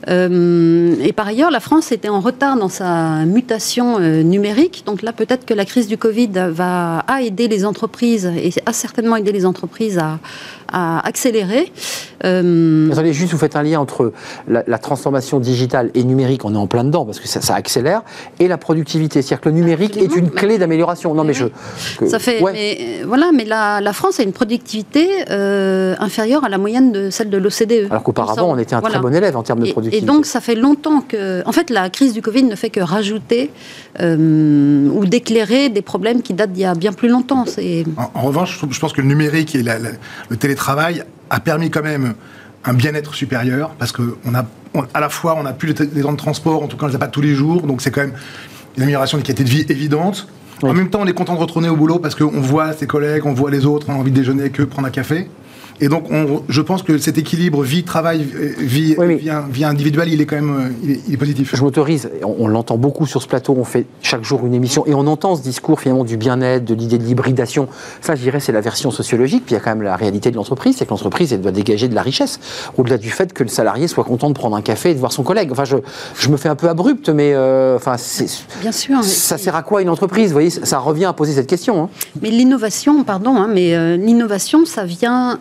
Euh, et par ailleurs, la France était en retard dans sa mutation numérique. Donc là, peut-être que la crise du Covid va aider les entreprises, et a certainement aidé les entreprises à, à accélérer. Euh... Attendez, juste, vous faites un lien entre la, transformation digitale et numérique, on est en plein dedans, parce que ça, accélère, et la productivité. C'est-à-dire que le numérique est une clé d'amélioration. Non, mais je. ça fait. Mais, euh, voilà, mais la, la, France a une productivité euh, inférieure à la moyenne de celle de l'OCDE. Alors qu'auparavant, on était un très bon élève en termes de productivité. Et donc, ça fait longtemps que. En fait, la crise du Covid ne fait que rajouter euh, ou d'éclairer des problèmes qui datent d'il y a bien plus longtemps. En, en, revanche, je pense que le numérique et la, le télétravail télétravail a permis quand même un bien-être supérieur, parce que on a, à la fois, on n'a plus les temps de transport, en tout cas, on ne les a pas tous les jours, donc c'est quand même une amélioration de qualité de vie évidente. En même temps, on est content de retourner au boulot parce qu'on voit ses collègues, on voit les autres, on a envie de déjeuner avec eux, prendre un café. Et donc, je pense que cet équilibre vie-travail, vie, vie, individuelle, il est quand même euh, il est, positif. Je m'autorise, on, l'entend beaucoup sur ce plateau, on fait chaque jour une émission et on entend ce discours finalement du bien-être, de l'idée de l'hybridation. Ça, je dirais, c'est la version sociologique. Puis il y a quand même la réalité de l'entreprise, c'est que l'entreprise, elle doit dégager de la richesse, au-delà du fait que le salarié soit content de prendre un café et de voir son collègue. Enfin, je, je me fais un peu abrupte, mais euh, enfin, bien sûr. Ça sert à quoi une entreprise? Vous voyez, ça revient à poser cette question. Hein. Mais l'innovation, pardon, hein, mais euh, l'innovation, ça vient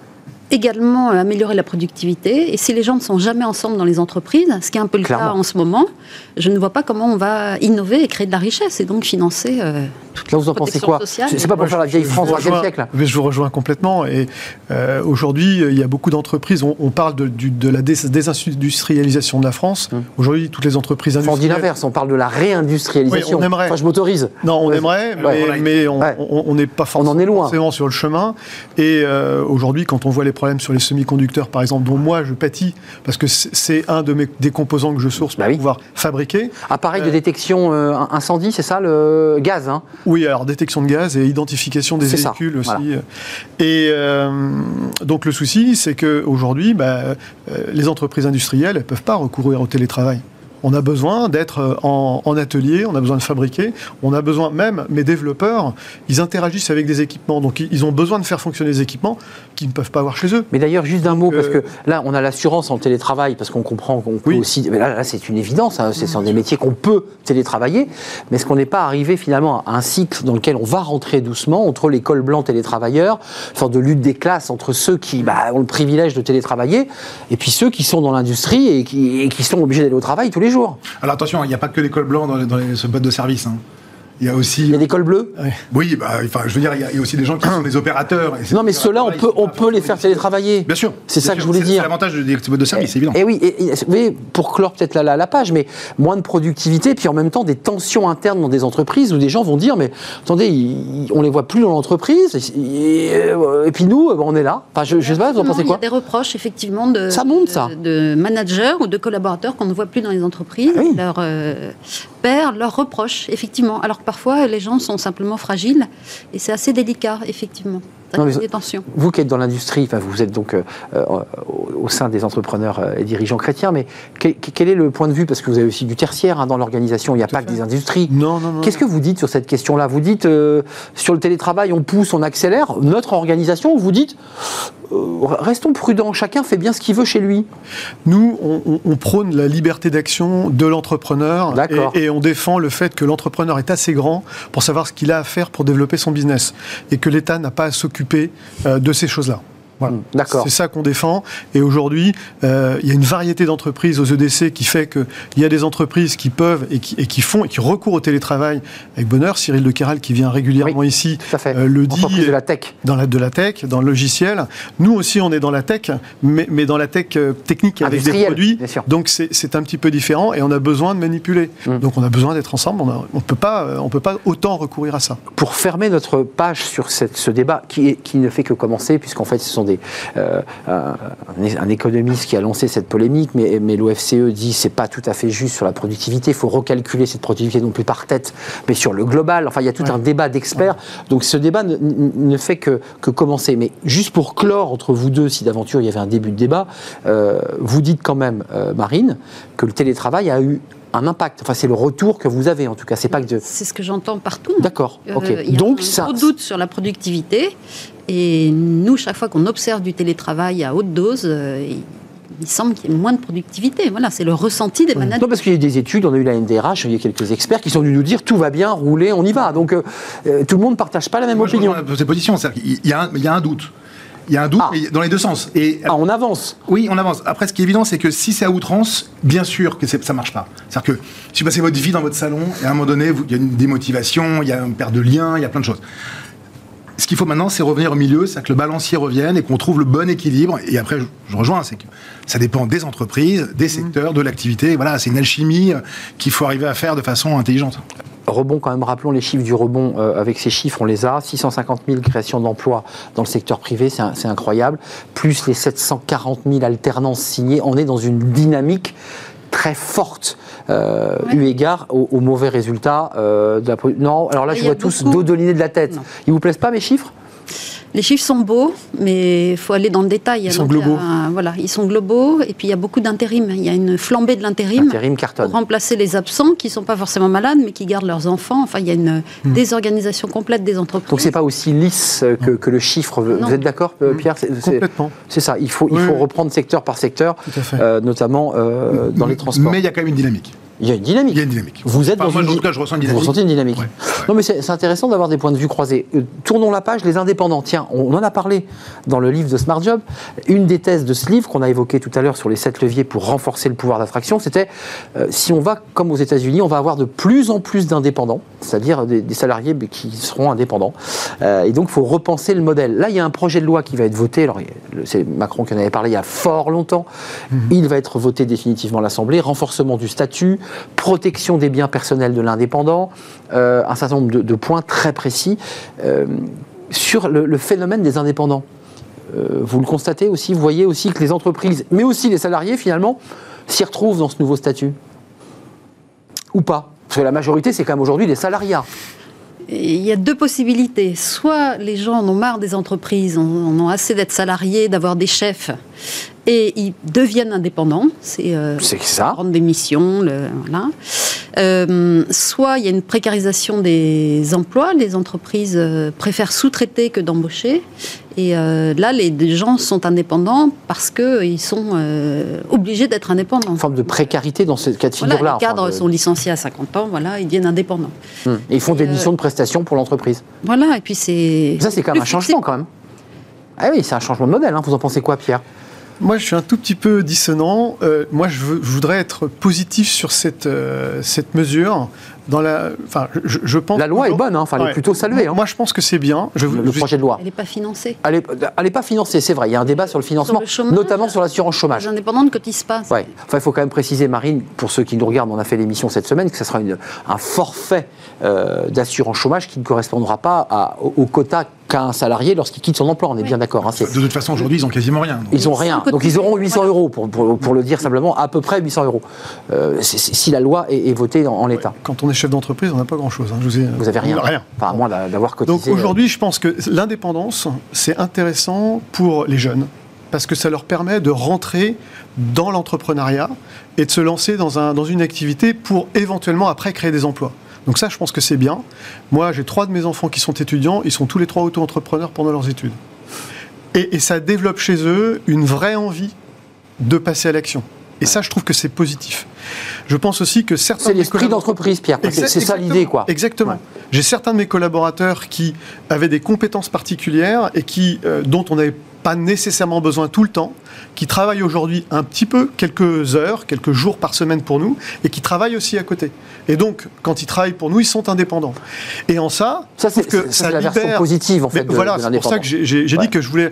également euh, améliorer la productivité. Et si les gens ne sont jamais ensemble dans les entreprises, ce qui est un peu le cas en ce moment, je ne vois pas comment on va innover et créer de la richesse et donc financer euh, toute Là, vous en pensez quoi C'est pas pour faire la vieille France du siècle. Mais je vous rejoins complètement. Et euh, aujourd'hui, il y a beaucoup d'entreprises. On, parle de, de, la désindustrialisation de la France. Hum. Aujourd'hui, toutes les entreprises industrielles. On dit l'inverse. On parle de la réindustrialisation. on aimerait. Enfin, je m'autorise. Non, on aimerait, mais, on n'est pas forcément, on en est loin. sur le chemin. Et aujourd'hui, quand on voit les problèmes sur les semi-conducteurs, par exemple, dont moi je pâtis, parce que c'est un de mes, des composants que je source pour bah pouvoir fabriquer. Appareil de euh, détection euh, incendie, c'est ça, le gaz hein? Oui, alors détection de gaz et identification des véhicules aussi. Et euh, donc le souci, c'est qu'aujourd'hui, bah, les entreprises industrielles ne peuvent pas recourir au télétravail. On a besoin d'être en, atelier, on a besoin de fabriquer, on a besoin même, mes développeurs, ils interagissent avec des équipements, donc ils ont besoin de faire fonctionner des équipements qu'ils ne peuvent pas avoir chez eux. Mais d'ailleurs, juste d'un mot, parce que là, on a l'assurance en télétravail, parce qu'on comprend qu'on peut aussi. Mais là, c'est une évidence, hein, c'est des métiers qu'on peut télétravailler, mais est-ce qu'on n'est pas arrivé finalement à un cycle dans lequel on va rentrer doucement entre l'école blanc télétravailleur, une sorte de lutte des classes entre ceux qui bah, ont le privilège de télétravailler et puis ceux qui sont dans l'industrie et qui, et qui sont obligés d'aller au travail tous les jours? Alors attention, il n'y a pas que l'école blanc dans, dans les, ce boîte de service. Hein. Il y a aussi. Il y a des cols bleus Oui, bah, enfin, je veux dire, il y, a, aussi des gens qui sont des opérateurs. non, mais ceux-là, on peut, on peut les faire télétravailler. Bien sûr. C'est ça que je voulais dire. C'est l'avantage des boîtes de service, évidemment. Et oui, et, pour clore peut-être la, la, page, mais moins de productivité, puis en même temps des tensions internes dans des entreprises où des gens vont dire, mais attendez, on les voit plus dans l'entreprise, et, puis nous, bah, on est là. Enfin, je, ne sais pas, vous en pensez quoi Il y a des reproches, effectivement, de, ça monte, ça. de, managers ou de collaborateurs qu'on ne voit plus dans les entreprises. Ah leur euh, père leur reproche, effectivement. Alors parfois, les gens sont simplement fragiles. Et c'est assez délicat, effectivement. Vous qui êtes dans l'industrie, enfin, vous êtes donc euh, euh, au sein des entrepreneurs euh, et dirigeants chrétiens, mais quel, est le point de vue Parce que vous avez aussi du tertiaire hein, dans l'organisation, il n'y a pas que des industries. Non, non, non. Qu'est-ce que vous dites sur cette question-là? Vous dites sur le télétravail, on pousse, on accélère notre organisation, ou vous dites restons prudents, chacun fait bien ce qu'il veut chez lui. Nous, on, prône la liberté d'action de l'entrepreneur et, et, on défend le fait que l'entrepreneur est assez grand pour savoir ce qu'il a à faire pour développer son business et que l'État n'a pas à s'occuper euh, de ces choses-là. Voilà. D'accord. C'est ça qu'on défend. Et aujourd'hui, euh, il y a une variété d'entreprises aux EDC qui fait qu'il y a des entreprises qui peuvent et qui, et qui, font et qui recourent au télétravail avec bonheur. Cyril de qui vient régulièrement ici euh, le dit. de la tech. Dans la, de la tech, dans le logiciel. Nous aussi, on est dans la tech, mais, mais dans la tech euh, technique avec des produits. Donc c'est un petit peu différent et on a besoin de manipuler. Hum. Donc on a besoin d'être ensemble. On ne peut, pas, on peut pas autant recourir à ça. Pour fermer notre page sur cette, ce débat qui, est, qui ne fait que commencer, puisqu'en fait ce sont euh, un, économiste qui a lancé cette polémique, mais, mais l'OFCE dit c'est pas tout à fait juste sur la productivité, il faut recalculer cette productivité non plus par tête, mais sur le global. Enfin, il y a tout un débat d'experts. Donc ce débat ne, fait que, que, commencer. Mais juste pour clore entre vous deux, si d'aventure il y avait un début de débat, euh, vous dites quand même, euh, Marine, que le télétravail a eu un impact. Enfin, c'est le retour que vous avez, en tout cas. C'est pas que C'est ce que j'entends partout. D'accord. ok. il y a Donc un ça. doute sur la productivité. Et nous, chaque fois qu'on observe du télétravail à haute dose, euh, il semble qu'il y ait moins de productivité. Voilà, c'est le ressenti des managers. Non, parce qu'il y a des études, on a eu la NDRH, il y a quelques experts qui sont venus nous dire tout va bien, rouler, on y va. Donc euh, euh, tout le monde ne partage pas la même opinion. Je ces positions, il y, a un, doute. Il y a un doute ah. dans les deux sens. Et, ah, on avance Oui, on avance. Après, ce qui est évident, c'est que si c'est à outrance, bien sûr que ça ne marche pas. C'est-à-dire que si vous passez votre vie dans votre salon, et à un moment donné, il y a une démotivation, il y a une perte de lien, il y a plein de choses. Ce qu'il faut maintenant, c'est revenir au milieu, c'est que le balancier revienne et qu'on trouve le bon équilibre. Et après, je, rejoins, c'est que ça dépend des entreprises, des mmh. secteurs, de l'activité. Voilà, c'est une alchimie qu'il faut arriver à faire de façon intelligente. rebond quand même, rappelons les chiffres du rebond. Euh, avec ces chiffres, on les a. 650 000 créations d'emplois dans le secteur privé, c'est incroyable. Plus les 740 000 alternances signées, on est dans une dynamique très forte euh, eu égard aux, mauvais résultats euh, de la... Non, alors là, je vois tous dos de de la tête. Ils vous plaisent pas mes chiffres? Les chiffres sont beaux, mais il faut aller dans le détail. Ils sont globaux. voilà, ils sont globaux, et puis il y a beaucoup d'intérim. Il y a une flambée de l'intérim pour remplacer les absents qui ne sont pas forcément malades, mais qui gardent leurs enfants. Enfin, il y a une hmm. désorganisation complète des entreprises. Donc c'est pas aussi lisse que, le chiffre. Vous êtes d'accord, euh, hmm. Pierre? Complètement. C'est ça. Il faut, il faut reprendre secteur par secteur, euh, notamment euh, dans les transports. Mais il y a quand même une dynamique. Il y a une dynamique. Il y a une dynamique. Vous êtes dans moi, une... en tout cas, je ressens une dynamique. Vous ressentez une dynamique. Non, mais c'est intéressant d'avoir des points de vue croisés. Euh, tournons la page, les indépendants. Tiens, on en a parlé dans le livre de Smart Job. Une des thèses de ce livre qu'on a évoqué tout à l'heure sur les sept leviers pour renforcer le pouvoir d'attraction, c'était euh, si on va comme aux États-Unis, on va avoir de plus en plus d'indépendants, c'est-à-dire des, salariés qui seront indépendants. Euh, et donc, il faut repenser le modèle. Là, il y a un projet de loi qui va être voté. Alors, c'est Macron qui en avait parlé il y a fort longtemps. Mhm. Il va être voté définitivement à l'Assemblée. Renforcement du statut, protection des biens personnels de l'indépendant, euh, un certain nombre de, points très précis euh, sur le, phénomène des indépendants. Euh, vous le constatez aussi, vous voyez aussi que les entreprises, mais aussi les salariés finalement, s'y retrouvent dans ce nouveau statut Ou pas Parce que la majorité, c'est quand même aujourd'hui des salariats. Il y a deux possibilités. Soit les gens en ont marre des entreprises, en ont assez d'être salariés, d'avoir des chefs, et ils deviennent indépendants. C'est euh, ça. Prendre des missions, le, voilà. Euh, soit il y a une précarisation des emplois, les entreprises euh, préfèrent sous-traiter que d'embaucher. Et euh, là, les, gens sont indépendants parce qu'ils sont obligés d'être indépendants. Une forme de précarité dans ce cas de figure-là. les cadres sont licenciés à 50 ans, voilà, ils deviennent indépendants. Hum. Et ils font des missions de prestation pour l'entreprise. Voilà, et puis c'est. Ça, c'est quand même un changement, quand même. Ah oui, c'est un changement de modèle. Hein. Vous en pensez quoi, Pierre? Moi, je suis un tout petit peu dissonant. Euh, moi, je, voudrais être positif sur cette, euh, cette mesure. Dans la, enfin, je, pense. La loi est bonne, hein, enfin, elle est plutôt saluée. Hein. Moi, je pense que c'est bien. Je, le, projet de loi. Elle n'est pas financée. Elle n'est pas financée, c'est vrai. Il y a un débat sur le financement, notamment sur l'assurance chômage. Les indépendants ne cotisent pas. Ouais. Enfin, il faut quand même préciser, Marine, pour ceux qui nous regardent, on a fait l'émission cette semaine, que ce sera une, un forfait euh, d'assurance chômage qui ne correspondra pas à, au quota qu'à un salarié lorsqu'il quitte son emploi, on est bien d'accord. Hein, de toute façon, aujourd'hui, ils n'ont quasiment rien. Ils n'ont rien. Donc ils auront 800 euros, pour, pour, le dire simplement, à peu près 800 euros, euh, si la loi est, votée en, l'état. Quand on est chef d'entreprise, on n'a pas grand-chose. Hein. Vous, vous avez rien. Rien. Enfin, à moins d'avoir cotisé. Donc aujourd'hui, je pense que l'indépendance, c'est intéressant pour les jeunes parce que ça leur permet de rentrer dans l'entrepreneuriat et de se lancer dans, un, dans une activité pour éventuellement après créer des emplois. Donc ça, je pense que c'est bien. Moi, j'ai trois de mes enfants qui sont étudiants, ils sont tous les trois auto-entrepreneurs pendant leurs études. Et, ça développe chez eux une vraie envie de passer à l'action. Et ça, je trouve que c'est positif. Je pense aussi que certains. C'est l'esprit d'entreprise, Pierre. C'est ça l'idée, quoi. Exactement. J'ai certains de mes collaborateurs qui avaient des compétences particulières et qui, euh, dont on n'avait pas nécessairement besoin tout le temps, qui travaillent aujourd'hui un petit peu, quelques heures, quelques jours par semaine pour nous, et qui travaillent aussi à côté. Et donc, quand ils travaillent pour nous, ils sont indépendants. Et en ça, ça c'est que ça, la version positive en fait. voilà, c'est pour ça que j'ai dit que je voulais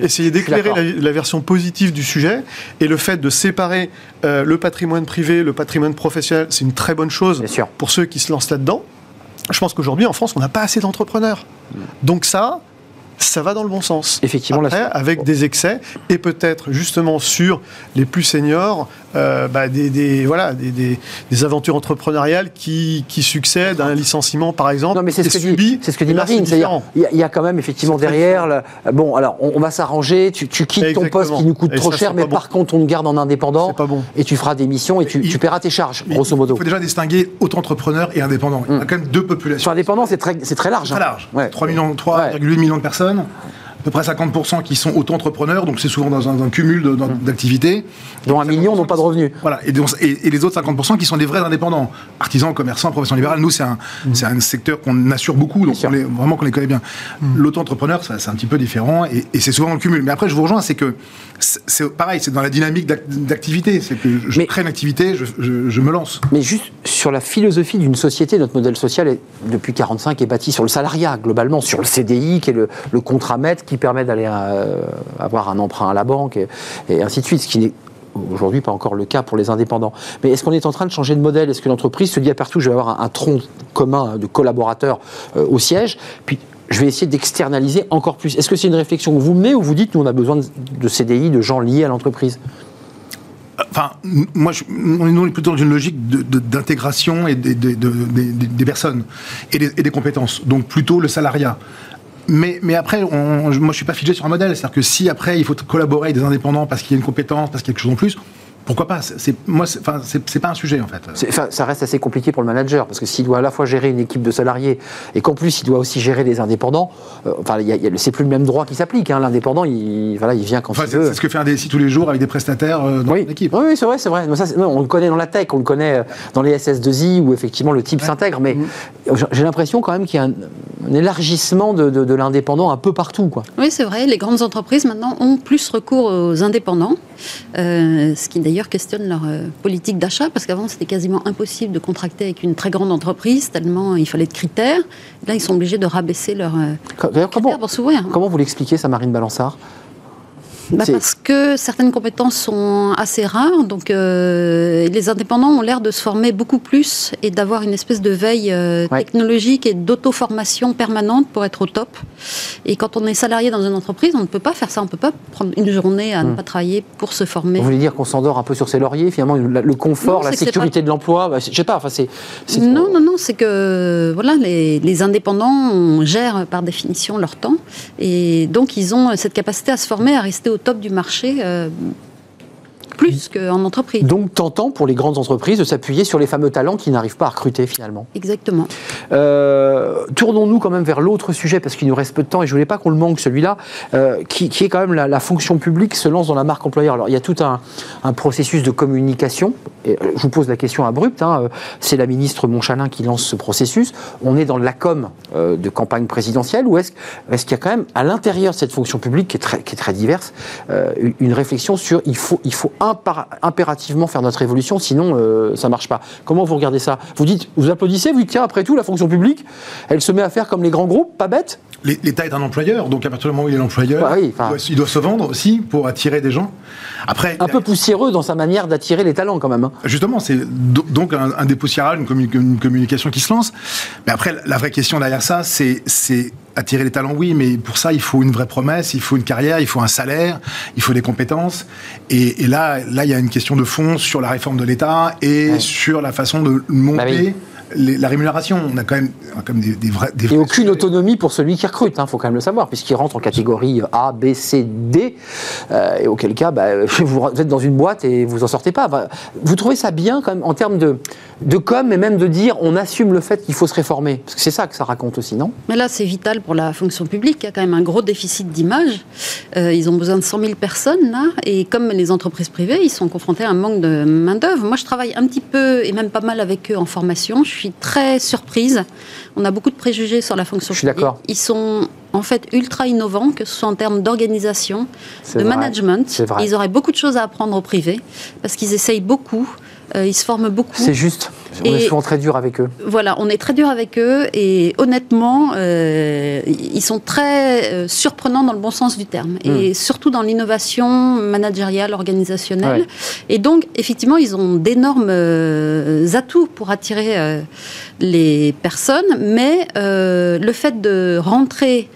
essayer d'éclairer la, version positive du sujet et le fait de séparer euh, le patrimoine privé, le patrimoine professionnel, c'est une très bonne chose pour ceux qui se lancent là-dedans. Je pense qu'aujourd'hui, en France, on n'a pas assez d'entrepreneurs. Mm. Donc ça, ça va dans le bon sens. Effectivement, Après, avec des excès et peut-être justement sur les plus seniors, euh, bah, des, voilà, des, aventures entrepreneuriales qui, succèdent à un licenciement, par exemple. Non, mais c'est ce, que dit, c'est ce que dit Marine. Il y, a quand même effectivement derrière. bon, alors on, va s'arranger. Tu, quittes ton poste qui nous coûte trop cher, mais par contre on te garde en indépendant. Pas bon. Et tu feras des missions et tu, paieras tes charges, grosso modo. Il faut déjà distinguer auto-entrepreneur et indépendant. Il y a mm. quand même deux populations. indépendant, c'est très, très large. Très large. 3,8 millions, 3, millions de personnes peu près 50% qui sont auto-entrepreneurs, donc c'est souvent dans un, cumul d'activités. Dont un million n'ont pas de revenus. Voilà, et, et, les autres 50% qui sont des vrais indépendants, artisans, commerçants, professions libérales. Nous, c'est un, mmh. un, secteur qu'on assure beaucoup, donc on les, vraiment qu'on les connaît bien. Mmh. L'auto-entrepreneur, c'est un petit peu différent, et, c'est souvent le cumul. Mais après, je vous rejoins, c'est que c'est pareil, c'est dans la dynamique d'activité. C'est que je crée une activité, je, je, me lance. Mais juste sur la philosophie d'une société, notre modèle social, est, depuis 45, est bâti sur le salariat, globalement, sur le CDI, qui est le, le contrat maître, qui permet d'aller euh, avoir un emprunt à la banque et, ainsi de suite, ce qui n'est aujourd'hui pas encore le cas pour les indépendants. Mais est-ce qu'on est en train de changer de modèle? Est-ce que l'entreprise se dit à partout, je vais avoir un, tronc commun de collaborateurs euh, au siège, puis je vais essayer d'externaliser encore plus. Est-ce que c'est une réflexion que vous menez ou vous dites, nous, on a besoin de, CDI, de gens liés à l'entreprise? Enfin, moi, on est plutôt dans une logique d'intégration et des, personnes et des, compétences. Donc plutôt le salariat. Mais, après, moi, je suis pas figé sur un modèle. C'est-à-dire que si après, il faut collaborer avec des indépendants parce qu'il y a une compétence, parce qu'il y a quelque chose en plus, pourquoi pas? C'est moi, c'est pas un sujet en fait. ça reste assez compliqué pour le manager parce que s'il doit à la fois gérer une équipe de salariés et qu'en plus il doit aussi gérer les indépendants, euh, enfin, c'est plus le même droit qui s'applique. Hein. L'indépendant, il, voilà, il vient quand il veut. C'est ce que fait un DSI tous les jours avec des prestataires euh, dans oui. équipe. Oui, c'est vrai, c'est vrai. on le connaît dans la tech, on le connaît euh, dans les SS2I où effectivement le type s'intègre, mais mm-hmm. j'ai l'impression quand même qu'il y a un, élargissement de, de, de l'indépendant un peu partout, quoi. Oui, c'est vrai. Les grandes entreprises maintenant ont plus recours aux indépendants, ce qui d'ailleurs questionne leur euh, politique d'achat, parce qu'avant c'était quasiment impossible de contracter avec une très grande entreprise, tellement il fallait de critères. Là, ils sont obligés de rabaisser leurs euh, critères pour s'ouvrir. Comment vous l'expliquez ça, Marine Balançard bah, parce que certaines compétences sont assez rares, donc euh, les indépendants ont l'air de se former beaucoup plus et d'avoir une espèce de veille euh, technologique et d'auto-formation permanente pour être au top. Et quand on est salarié dans une entreprise, on ne peut pas faire ça, on ne peut pas prendre une journée à ne hmm. pas travailler pour se former. Vous voulez dire qu'on s'endort un peu sur ses lauriers, finalement, le confort, la sécurité de l'emploi, bah, je sais pas, enfin c'est... Non, non, non, c'est que voilà, les, les indépendants gèrent par définition leur temps et donc ils ont cette capacité à se former, à rester au top du marché euh, plus qu'en entreprise. Donc tentant pour les grandes entreprises de s'appuyer sur les fameux talents qui n'arrivent pas à recruter finalement. Exactement. Euh, tournons-nous quand même vers l'autre sujet parce qu'il nous reste peu de temps et je voulais pas qu'on le manque celui-là, euh, qui, est quand même la, fonction publique se lance dans la marque employeur. Alors il y a tout un, processus de communication. Et, je vous pose la question abrupte. Hein, c'est la ministre Monchalin qui lance ce processus. On est dans la com de campagne présidentielle ou est-ce qu'il y a quand même à l'intérieur de cette fonction publique qui est très, qui est très diverse une réflexion sur il faut il faut impérativement faire notre évolution, sinon euh, ça marche pas. Comment vous regardez ça? Vous dites, vous applaudissez, vous dites tiens après tout la fonction publique, elle se met à faire comme les grands groupes, pas bête L'État est un employeur, donc à partir du moment où il est l'employeur, bah il, doit se vendre aussi pour attirer des gens. Après, un peu poussiéreux dans sa manière d'attirer les talents quand même. Hein. Justement, c'est donc un, dépoussiérage, une, une, communication qui se lance. Mais après, la vraie question derrière ça, c'est attirer les talents, oui, mais pour ça, il faut une vraie promesse, il faut une carrière, il faut un salaire, il faut des compétences. Et, là, là, il y a une question de fond sur la réforme de l'État et sur la façon de monter. Bah la rémunération, on a quand même, comme des, des, vrais. et aucune autonomie pour celui qui recrute, il hein, faut quand même le savoir, puisqu'il rentre en catégorie A, B, C, D, euh, et auquel cas, bah, [laughs] vous êtes dans une boîte et vous en sortez pas. vous trouvez ça bien quand même en termes de, de com, et même de dire on assume le fait qu'il faut se réformer Parce que c'est ça que ça raconte aussi, non? Mais là, c'est vital pour la fonction publique, il y a quand même un gros déficit d'image. Euh, ils ont besoin de 100 000 personnes, là, et comme les entreprises privées, ils sont confrontés à un manque de main-d'œuvre. Moi, je travaille un petit peu, et même pas mal avec eux en formation. Je suis très surprise. On a beaucoup de préjugés sur la fonction publique. Ils sont en fait ultra innovants, que ce soit en termes d'organisation, de management. Ils auraient beaucoup de choses à apprendre au privé parce qu'ils essayent beaucoup. Euh, ils se forment beaucoup. C'est juste. On est souvent très dur avec eux. Voilà, on est très dur avec eux et honnêtement, euh, ils sont très euh, surprenants dans le bon sens du terme et hmm. surtout dans l'innovation managériale, organisationnelle. Et donc, effectivement, ils ont d'énormes atouts pour attirer les personnes, mais le fait de rentrer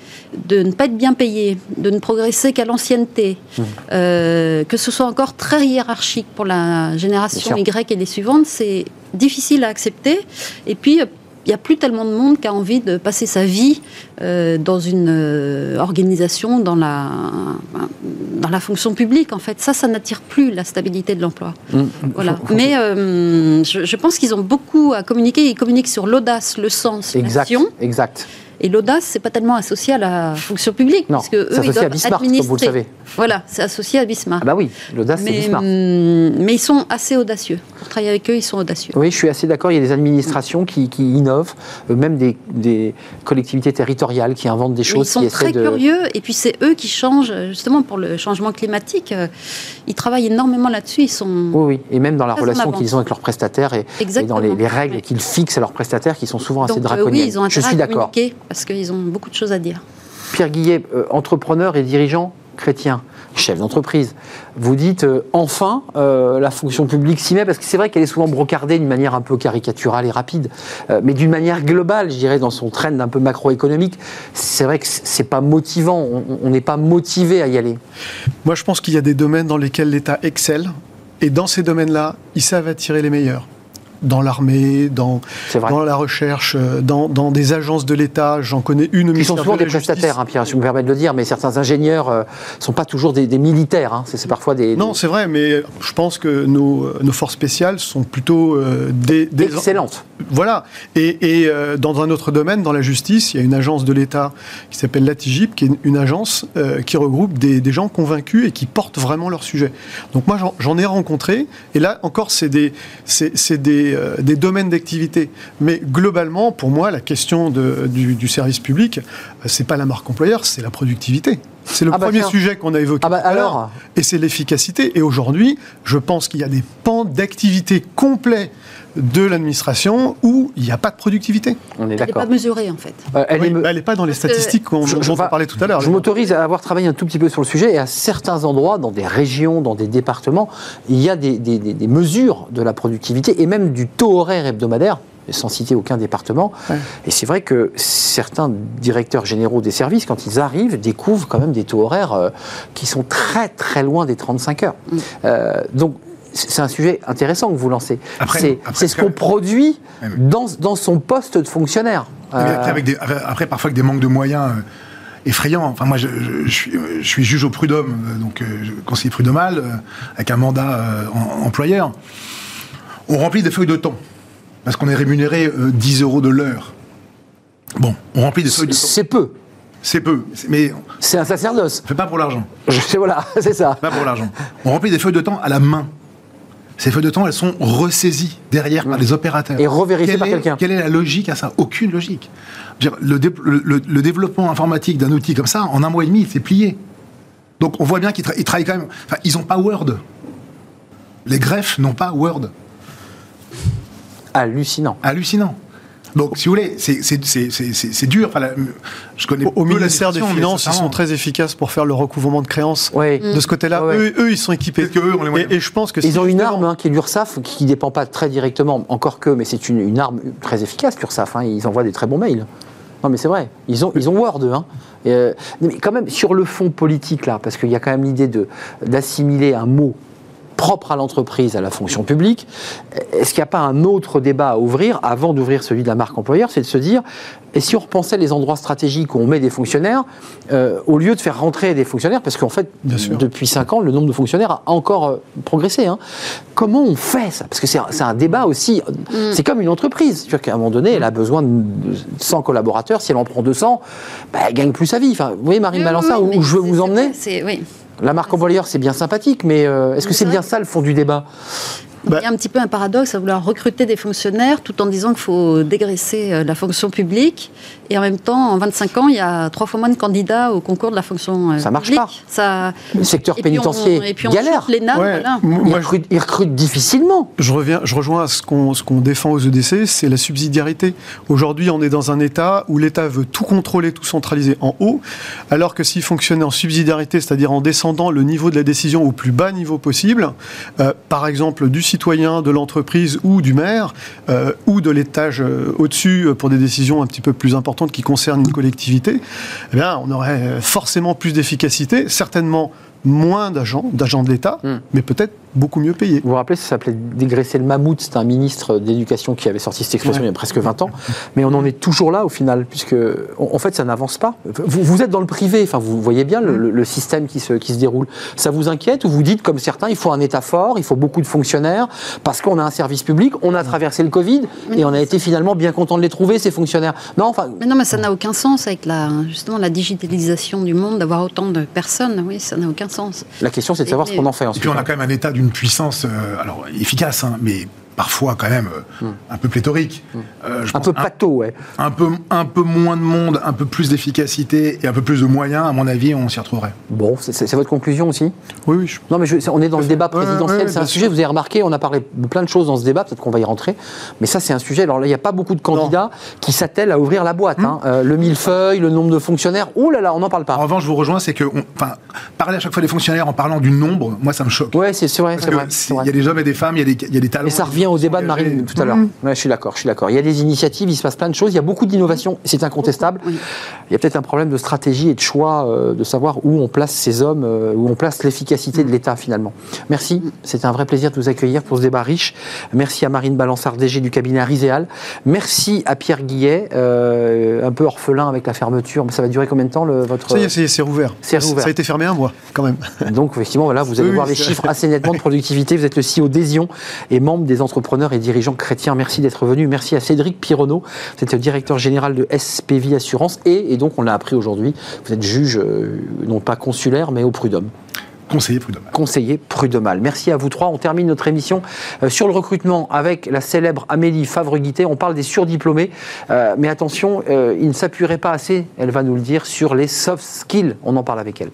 de ne pas être bien payé, de ne progresser qu'à l'ancienneté, mmh. euh, que ce soit encore très hiérarchique pour la génération Y et les suivantes, c'est difficile à accepter. Et puis, il n'y a plus tellement de monde qui a envie de passer sa vie euh, dans une euh, organisation, dans la, dans la fonction publique. En fait, ça, ça n'attire plus la stabilité de l'emploi. Mmh. Voilà. Mais je, pense qu'ils ont beaucoup à communiquer. Ils communiquent sur l'audace, le sens, l'action. Exact. Et l'audace, c'est pas tellement associé à la fonction publique, non, parce que eux, ils doivent à Bismarck, Comme vous le savez. Voilà, c'est associé à Bismarck. Ah bah oui, l'audace, c'est Bismarck. Hum, mais ils sont assez audacieux. Pour travailler avec eux, ils sont audacieux. Oui, je suis assez d'accord. Il y a des administrations qui, innovent, euh, même des, collectivités territoriales qui inventent des choses. ils sont très curieux, et puis c'est eux qui changent, justement pour le changement climatique. Euh, ils travaillent énormément là-dessus. Ils sont. Oui, oui, et même dans la relation qu'ils ont avec leurs prestataires et, dans les, règles qu'ils fixent à leurs prestataires qui sont souvent assez draconiennes. oui, ils ont je suis d'accord parce qu'ils ont beaucoup de choses à dire. Pierre Guillet, euh, entrepreneur et dirigeant chrétien. chef d'entreprise. Vous dites euh, enfin euh, la fonction publique s'y met parce que c'est vrai qu'elle est souvent brocardée d'une manière un peu caricaturale et rapide, euh, mais d'une manière globale, je dirais, dans son trend un peu macroéconomique, c'est vrai que c'est pas motivant. On n'est pas motivé à y aller. Moi, je pense qu'il y a des domaines dans lesquels l'État excelle, et dans ces domaines-là, ils savent attirer les meilleurs dans l'armée, dans, dans la recherche, euh, dans, dans des agences de l'État. J'en connais une. Qui sont souvent des prestataires, hein, Pierre, si vous me permettez de le dire, mais certains ingénieurs ne euh, sont pas toujours des, militaires. Hein. C'est parfois des. Non, c'est vrai, mais je pense que nos, nos forces spéciales sont plutôt euh, des, des, Excellentes. Voilà. Et, et dans un autre domaine, dans la justice, il y a une agence de l'État qui s'appelle l'ATIGIP, qui est une, agence qui regroupe des, des, gens convaincus et qui portent vraiment leur sujet. Donc moi, j'en ai rencontré, et là encore, c'est des, des euh, des, domaines d'activité. Mais globalement, pour moi, la question du, service public, euh, c'est pas la marque employeur, c'est la productivité. C'est le ah bah premier sujet qu'on a évoqué. Ah bah alors Et c'est l'efficacité. Et aujourd'hui, je pense qu'il y a des pans d'activité complets de l'administration où il n'y a pas de productivité. On est elle n'est pas mesurée en fait. Euh, elle n'est pas dans les statistiques dont on parlait tout à l'heure. Je m'autorise à avoir travaillé un tout petit peu sur le sujet et à certains endroits, dans des régions, dans des départements, il y a des, mesures de la productivité et même du taux horaire hebdomadaire sans citer aucun département. Et c'est vrai que certains directeurs généraux des services, quand ils arrivent, découvrent quand même des taux horaires euh, qui sont très très loin des 35 heures. Mm. Euh, donc c'est un sujet intéressant que vous lancez. C'est ce qu'on produit dans, dans, son poste de fonctionnaire. après, parfois avec des manques de moyens euh, effrayants. Enfin, moi, je, suis, je, suis, juge au prud'homme, donc euh, conseiller prud'homal, avec un mandat employeur. On remplit des feuilles de temps, parce qu'on est rémunéré 10 euros de l'heure. Bon, on remplit des feuilles de temps. C'est peu. C'est peu, mais c'est un sacerdoce. C'est pas pour l'argent. Voilà, [laughs] c'est ça. Pas pour l'argent. On remplit des feuilles de temps à la main. Ces feuilles de temps, elles sont ressaisies derrière par les opérateurs. Et revérifiées par quelqu'un. Quelle est la logique à ça? Aucune logique. Le, développement informatique d'un outil comme ça, en un mois et demi, c'est plié. Donc on voit bien qu'ils travaillent quand même. Enfin, ils n'ont pas Word. Les greffes n'ont pas Word. Hallucinant. Hallucinant. Donc, si vous voulez, c'est dur. Enfin, je connais au, ministère des Finances, ils sont très efficaces pour faire le recouvrement de créances. De ce côté-là, eux, ils sont équipés. Que eux, on les et, je pense que ils ont une arme hein, qui est l'URSSAF, qui ne dépend pas très directement, encore que, mais c'est une, arme très efficace, l'URSSAF. Hein, ils envoient des très bons mails. Non, mais c'est vrai. Ils ont, ils ont Word, hein. Euh, mais quand même, sur le fond politique, là, parce qu'il y a quand même l'idée d'assimiler un mot propre à l'entreprise, à la fonction publique. Est-ce qu'il n'y a pas un autre débat à ouvrir avant d'ouvrir celui de la marque employeur C'est de se dire, et si on repensait les endroits stratégiques où on met des fonctionnaires, euh, au lieu de faire rentrer des fonctionnaires, parce qu'en fait, depuis 5 ans, le nombre de fonctionnaires a encore euh, progressé. Hein. Comment on fait ça? Parce que c'est un, débat aussi, mm. c'est comme une entreprise. C'est-à-dire qu'à un moment donné, elle a besoin de 100 collaborateurs. Si elle en prend 200, bah, elle gagne plus sa vie. Enfin, vous voyez, Marine Balança, où, je veux vous emmener oui. La marque employeur, c'est bien sympathique, mais euh, est-ce que c'est bien ça le fond du débat? Il y a un petit peu un paradoxe à vouloir recruter des fonctionnaires tout en disant qu'il faut dégraisser euh, la fonction publique. Et en même temps, en 25 ans, il y a trois fois moins de candidats au concours de la fonction euh, Ça marche pas. Ça... Le secteur pénitentiaire galère. Les Moi, ils, recrutent, difficilement. Je, reviens, je rejoins à ce qu'on qu'on défend aux EDC, c'est la subsidiarité. Aujourd'hui, on est dans un État où l'État veut tout contrôler, tout centraliser en haut, alors que s'il fonctionnait en subsidiarité, c'est-à-dire en descendant le niveau de la décision au plus bas niveau possible, euh, par exemple du citoyen, de l'entreprise ou du maire, euh, ou de l'étage euh, au-dessus euh, pour des décisions un petit peu plus importantes qui concernent une collectivité, eh bien, on aurait forcément plus d'efficacité, certainement moins d'agents, d'agents de l'État, hmm. mais peut-être beaucoup mieux payés. Vous vous rappelez, ça s'appelait dégraisser le mammouth, c'est un ministre d'éducation qui avait sorti cette expression il y a presque 20 ans, mais on en est toujours là au final, puisque en fait ça n'avance pas. Vous, vous, êtes dans le privé, enfin, vous voyez bien le, système qui se, qui se déroule. Ça vous inquiète ou vous dites, comme certains, il faut un État fort, il faut beaucoup de fonctionnaires, parce qu'on a un service public, on a traversé le Covid, et on a été finalement bien content de les trouver, ces fonctionnaires. Non, enfin... Mais non, mais ça n'a aucun sens avec la, justement la digitalisation du monde, d'avoir autant de personnes, oui, ça n'a aucun sens. La question, c'est de savoir ce qu'on en fait ensuite. Et puis on a quand même un État d'une puissance, euh, efficace, hein, mais parfois quand même hmm. un peu pléthorique. Hmm. un peu plateau, ouais. Un peu, un peu moins de monde, un peu plus d'efficacité et un peu plus de moyens, à mon avis, on s'y retrouverait. Bon, c'est votre conclusion aussi? Oui, oui. Non, mais on est dans le débat présidentiel, c'est un sujet, vous avez remarqué, on a parlé de plein de choses dans ce débat, peut-être qu'on va y rentrer, mais ça c'est un sujet, alors là, il n'y a pas beaucoup de candidats qui s'attellent à ouvrir la boîte. Hein. Hmm. le millefeuille, le nombre de fonctionnaires, ouh là là, on n'en parle pas. En revanche, je vous rejoins, c'est que, enfin, parler à chaque fois des fonctionnaires en parlant du nombre, moi ça me choque. Ouais, c'est vrai. Il y a des hommes et des femmes, il y, a des, talents. Et ça revient au débat de Marine tout à l'heure. Mm. je suis d'accord, je suis d'accord. Il y a des initiatives, il se passe plein de choses, il y a beaucoup d'innovations, c'est incontestable. Il y a peut-être un problème de stratégie et de choix, euh, de savoir où on place ces hommes, euh, où on place l'efficacité de l'État finalement. Merci, c'était un vrai plaisir de vous accueillir pour ce débat riche. Merci à Marine Balançard, DG du cabinet Ariséal. Merci à Pierre Guillet, euh, un peu orphelin avec la fermeture. Ça va durer combien de temps le, votre... Ça y est, c'est rouvert. Ça a été fermé un mois quand même. Donc effectivement, voilà, vous allez voir les chiffres assez nettement de productivité. Vous êtes le CEO d'Esion et membre des entrepreneurs et dirigeants chrétiens. Merci d'être venu. Merci à Cédric Pironneau. Vous êtes le directeur général de SPV Assurance et, donc on l'a appris aujourd'hui, vous êtes juge, euh, non pas consulaire, mais au prud'homme. Conseiller prud'homal. Conseiller prud'homal. Merci à vous trois. On termine notre émission euh, sur le recrutement avec la célèbre Amélie Favre-Guité. On parle des surdiplômés, euh, mais attention, il ne s'appuierait pas assez, elle va nous le dire, sur les soft skills. On en parle avec elle.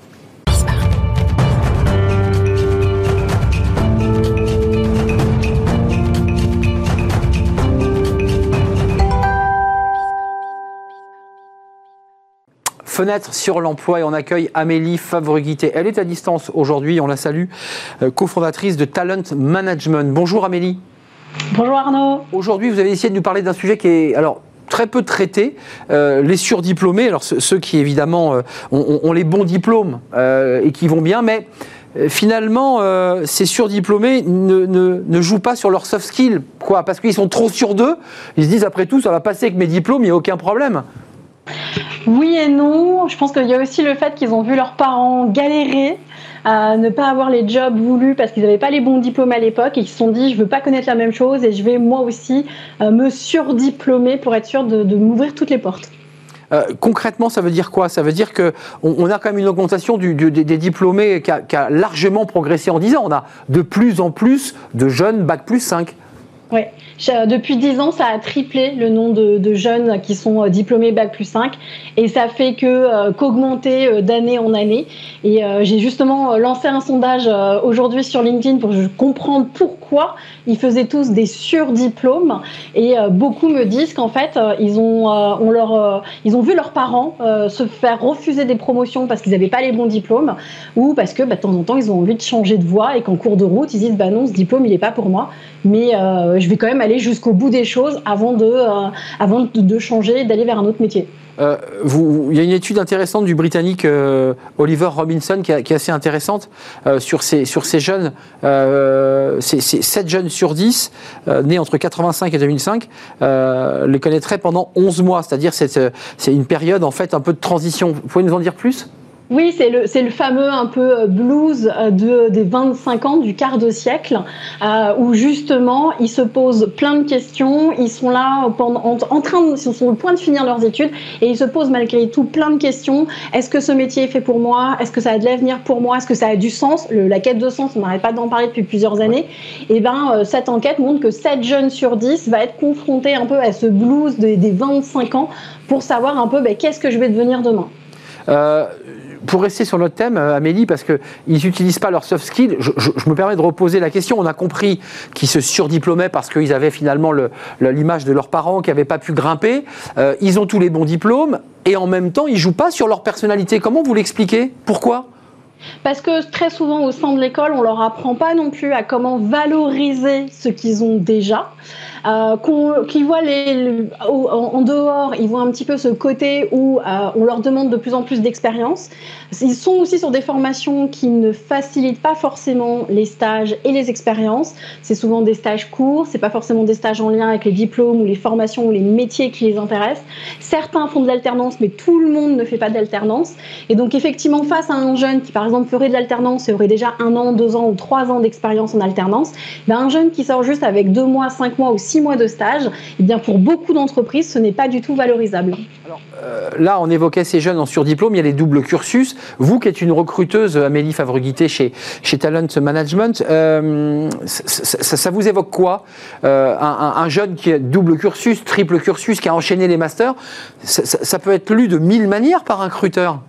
Fenêtre sur l'emploi et on accueille Amélie Favreguité. Elle est à distance aujourd'hui, on la salue, euh, cofondatrice de Talent Management. Bonjour Amélie. Bonjour Arnaud. Aujourd'hui, vous avez essayé de nous parler d'un sujet qui est alors très peu traité, euh, les surdiplômés, alors ceux, qui évidemment euh, ont, les bons diplômes et qui vont bien, mais finalement, ces surdiplômés ne, ne, jouent pas sur leurs soft skills. Quoi Parce qu'ils sont trop sûrs d'eux. Ils se disent, après tout, ça va passer avec mes diplômes, il n'y a aucun problème. Oui et non. Je pense qu'il y a aussi le fait qu'ils ont vu leurs parents galérer à ne pas avoir les jobs voulus parce qu'ils n'avaient pas les bons diplômes à l'époque et qu'ils se sont dit je veux pas connaître la même chose et je vais moi aussi euh, me surdiplômer pour être sûr de, m'ouvrir toutes les portes. Euh, concrètement, ça veut dire quoi? Ça veut dire qu'on on a quand même une augmentation des, diplômés qui a, qui a, largement progressé en 10 ans. On a de plus en plus de jeunes Bac plus 5. Oui, depuis 10 ans, ça a triplé le nombre de, jeunes qui sont euh, diplômés Bac plus 5 et ça fait que euh, qu'augmenter euh, d'année en année. Et j'ai justement lancé un sondage aujourd'hui sur LinkedIn pour comprendre pourquoi ils faisaient tous des surdiplômes. Et beaucoup me disent qu'en fait, ils, ont, ils ont vu leurs parents se faire refuser des promotions parce qu'ils n'avaient pas les bons diplômes ou parce que bah, de temps en temps, ils ont envie de changer de voie et qu'en cours de route, ils disent bah non, ce diplôme, il n'est pas pour moi, mais je vais quand même aller jusqu'au bout des choses avant de, euh, avant de, changer, d'aller vers un autre métier. Euh, il y a une étude intéressante du Britannique euh, Oliver Robinson qui, est assez intéressante sur, ces, sur ces jeunes. c'est 7 jeunes sur 10 nés entre 85 et 2005 les connaîtraient pendant 11 mois. C'est-à-dire c'est une période en fait un peu de transition. Vous pouvez nous en dire plus? Oui, c'est le, le, fameux un peu euh, blues euh, de, des 25 ans, du quart de siècle, euh, où justement ils se posent plein de questions, ils sont là pendant, en, train, de, ils sont au point de finir leurs études et ils se posent malgré tout plein de questions. Est-ce que ce métier est fait pour moi? Est-ce que ça a de l'avenir pour moi? Est-ce que ça a du sens? La quête de sens, on n'arrête pas d'en parler depuis plusieurs années. Et eh ben cette enquête montre que 7 jeunes sur 10 va être confrontés un peu à ce blues des, des 25 ans pour savoir un peu ben, qu'est-ce que je vais devenir demain pour rester sur notre thème, euh, Amélie, parce qu'ils n'utilisent pas leurs soft skills, je, me permets de reposer la question. On a compris qu'ils se surdiplômaient parce qu'ils avaient finalement l'image de leurs parents qui n'avaient pas pu grimper. Euh, ils ont tous les bons diplômes et en même temps, ils jouent pas sur leur personnalité. Comment vous l'expliquez? Pourquoi? Parce que très souvent au sein de l'école, on leur apprend pas non plus à comment valoriser ce qu'ils ont déjà euh, qui voient en, dehors, ils voient un petit peu ce côté où euh, on leur demande de plus en plus d'expérience. Ils sont aussi sur des formations qui ne facilitent pas forcément les stages et les expériences. C'est souvent des stages courts, c'est pas forcément des stages en lien avec les diplômes ou les formations ou les métiers qui les intéressent. Certains font de l'alternance, mais tout le monde ne fait pas d'alternance. Et donc effectivement, face à un jeune qui par exemple ferait de l'alternance et aurait déjà un an, deux ans ou trois ans d'expérience en alternance, ben, un jeune qui sort juste avec deux mois, cinq mois ou six mois de stage, eh bien pour beaucoup d'entreprises, ce n'est pas du tout valorisable. Euh, là, on évoquait ces jeunes en surdiplôme, il y a les doubles cursus. Vous, qui êtes une recruteuse, Amélie Favreguité, chez, chez Talent Management, euh, ça, vous évoque quoi? Euh, un, jeune qui a double cursus, triple cursus, qui a enchaîné les masters, ça peut être lu de mille manières par un recruteur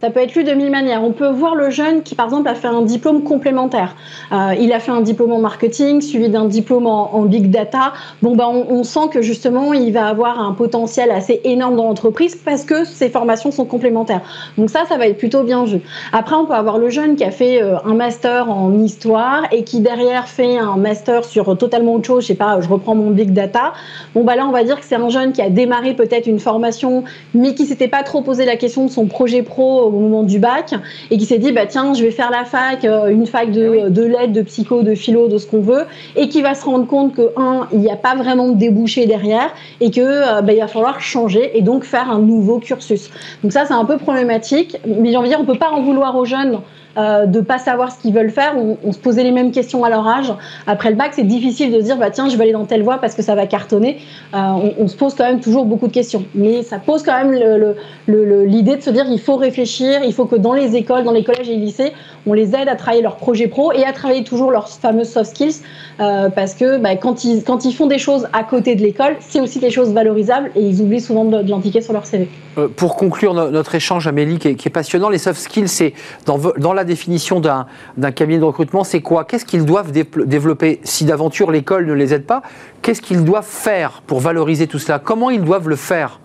ça peut être lu de mille manières. On peut voir le jeune qui, par exemple, a fait un diplôme complémentaire. Euh, il a fait un diplôme en marketing, suivi d'un diplôme en, big data. Bon, ben, on, sent que justement, il va avoir un potentiel assez énorme dans l'entreprise parce que ses formations sont complémentaires. Donc ça, ça va être plutôt bien vu. Après, on peut avoir le jeune qui a fait euh, un master en histoire et qui derrière fait un master sur totalement autre chose. Je sais pas, je reprends mon big data. Bon, bah là, on va dire que c'est un jeune qui a démarré peut-être une formation, mais qui s'était pas trop posé la question de son projet pro au moment du bac et qui s'est dit bah tiens je vais faire la fac euh, une fac de, ah de lettres de psycho de philo de ce qu'on veut et qui va se rendre compte que un il n'y a pas vraiment de débouché derrière et que euh, bah, il va falloir changer et donc faire un nouveau cursus. Donc ça c'est un peu problématique mais j'ai envie de dire on peut pas en vouloir aux jeunes euh, de pas savoir ce qu'ils veulent faire. On, se posait les mêmes questions à leur âge. Après le bac, c'est difficile de dire bah tiens, je vais aller dans telle voie parce que ça va cartonner. Euh, on, se pose quand même toujours beaucoup de questions, mais ça pose quand même l'idée de se dire il faut réfléchir, il faut que dans les écoles, dans les collèges et les lycées, on les aide à travailler leurs projets pro et à travailler toujours leurs fameuses soft skills euh, parce que bah, quand, ils, quand ils font des choses à côté de l'école, c'est aussi des choses valorisables et ils oublient souvent de, l'indiquer sur leur CV. pour conclure notre échange, Amélie, qui est, qui est passionnant, les soft skills, c'est dans, dans la définition d'un cabinet de recrutement, c'est quoi? Qu'est-ce qu'ils doivent développer? Si d'aventure l'école ne les aide pas, qu'est-ce qu'ils doivent faire pour valoriser tout cela? Comment ils doivent le faire?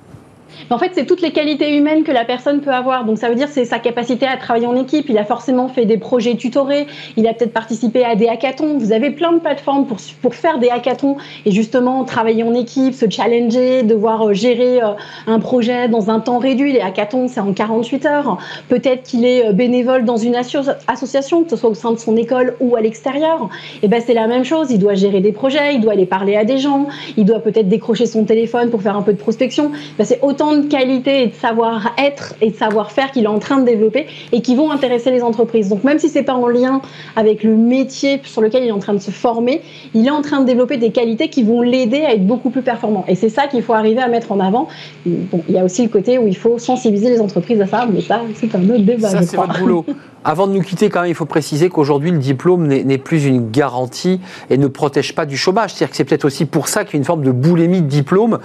En fait, c'est toutes les qualités humaines que la personne peut avoir. Donc ça veut dire c'est sa capacité à travailler en équipe. Il a forcément fait des projets tutorés. Il a peut-être participé à des hackathons. Vous avez plein de plateformes pour, pour faire des hackathons et justement travailler en équipe, se challenger, devoir euh, gérer euh, un projet dans un temps réduit. Les hackathons, c'est en 48 heures. Peut-être qu'il est euh, bénévole dans une association, que ce soit au sein de son école ou à l'extérieur. Et ben c'est la même chose. Il doit gérer des projets, il doit aller parler à des gens, il doit peut-être décrocher son téléphone pour faire un peu de prospection. Ben, c'est autant de qualité et de savoir-être et de savoir-faire qu'il est en train de développer et qui vont intéresser les entreprises. Donc même si c'est pas en lien avec le métier sur lequel il est en train de se former, il est en train de développer des qualités qui vont l'aider à être beaucoup plus performant. Et c'est ça qu'il faut arriver à mettre en avant. Bon, il y a aussi le côté où il faut sensibiliser les entreprises à ça, mais ça, c'est un autre débat. Ça, c'est votre boulot. Avant de nous quitter, quand même, il faut préciser qu'aujourd'hui, le diplôme n'est plus une garantie et ne protège pas du chômage. C'est-à-dire que c'est peut-être aussi pour ça qu'il y a une forme de boulémie de diplôme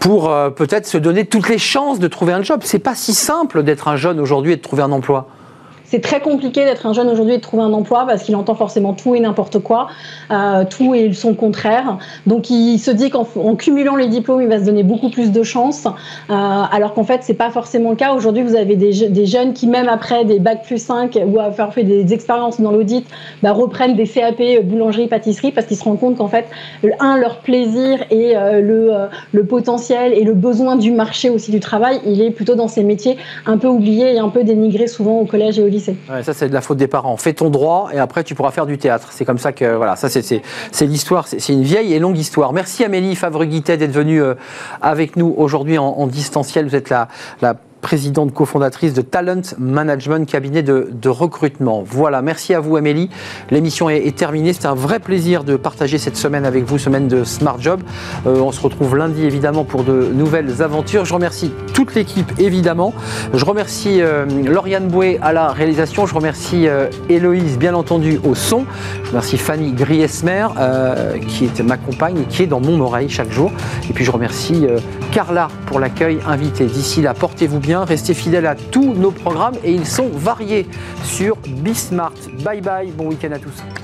pour euh, peut-être se donner toutes les chances de trouver un job. C'est pas si simple d'être un jeune aujourd'hui et de trouver un emploi c'est très compliqué d'être un jeune aujourd'hui et de trouver un emploi parce qu'il entend forcément tout et n'importe quoi, euh, tout et son contraire. Donc il se dit qu'en cumulant les diplômes, il va se donner beaucoup plus de chances, euh, alors qu'en fait c'est pas forcément le cas. Aujourd'hui, vous avez des, jeunes qui même après des bac plus 5 ou avoir fait des expériences dans l'audit, bah, reprennent des CAP euh, boulangerie, pâtisserie parce qu'ils se rendent compte qu'en fait, un leur plaisir et le, le potentiel et le besoin du marché aussi du travail, il est plutôt dans ces métiers un peu oubliés et un peu dénigrés souvent au collège et au lycée ça, c'est de la faute des parents. Fais ton droit et après, tu pourras faire du théâtre. C'est comme ça que, voilà, ça, c'est l'histoire. C'est une vieille et longue histoire. Merci Amélie Favre-Guittet d'être venue euh, avec nous aujourd'hui en, distanciel. Vous êtes la, la présidente cofondatrice de Talent Management, cabinet de, recrutement. Voilà, merci à vous Amélie. L'émission est, terminée. C'était un vrai plaisir de partager cette semaine avec vous, semaine de Smart Job. Euh, on se retrouve lundi évidemment pour de nouvelles aventures. Je remercie toute l'équipe évidemment. Je remercie euh, Lauriane Boué à la réalisation. Je remercie euh, Héloïse bien entendu au son. Je remercie Fanny Griesmer qui est ma compagne et qui est dans mon oreille chaque jour. Et puis je remercie Carla pour l'accueil invité. D'ici là, portez-vous restez fidèles à tous nos programmes et ils sont variés sur Bismart. Bye bye, bon week-end à tous.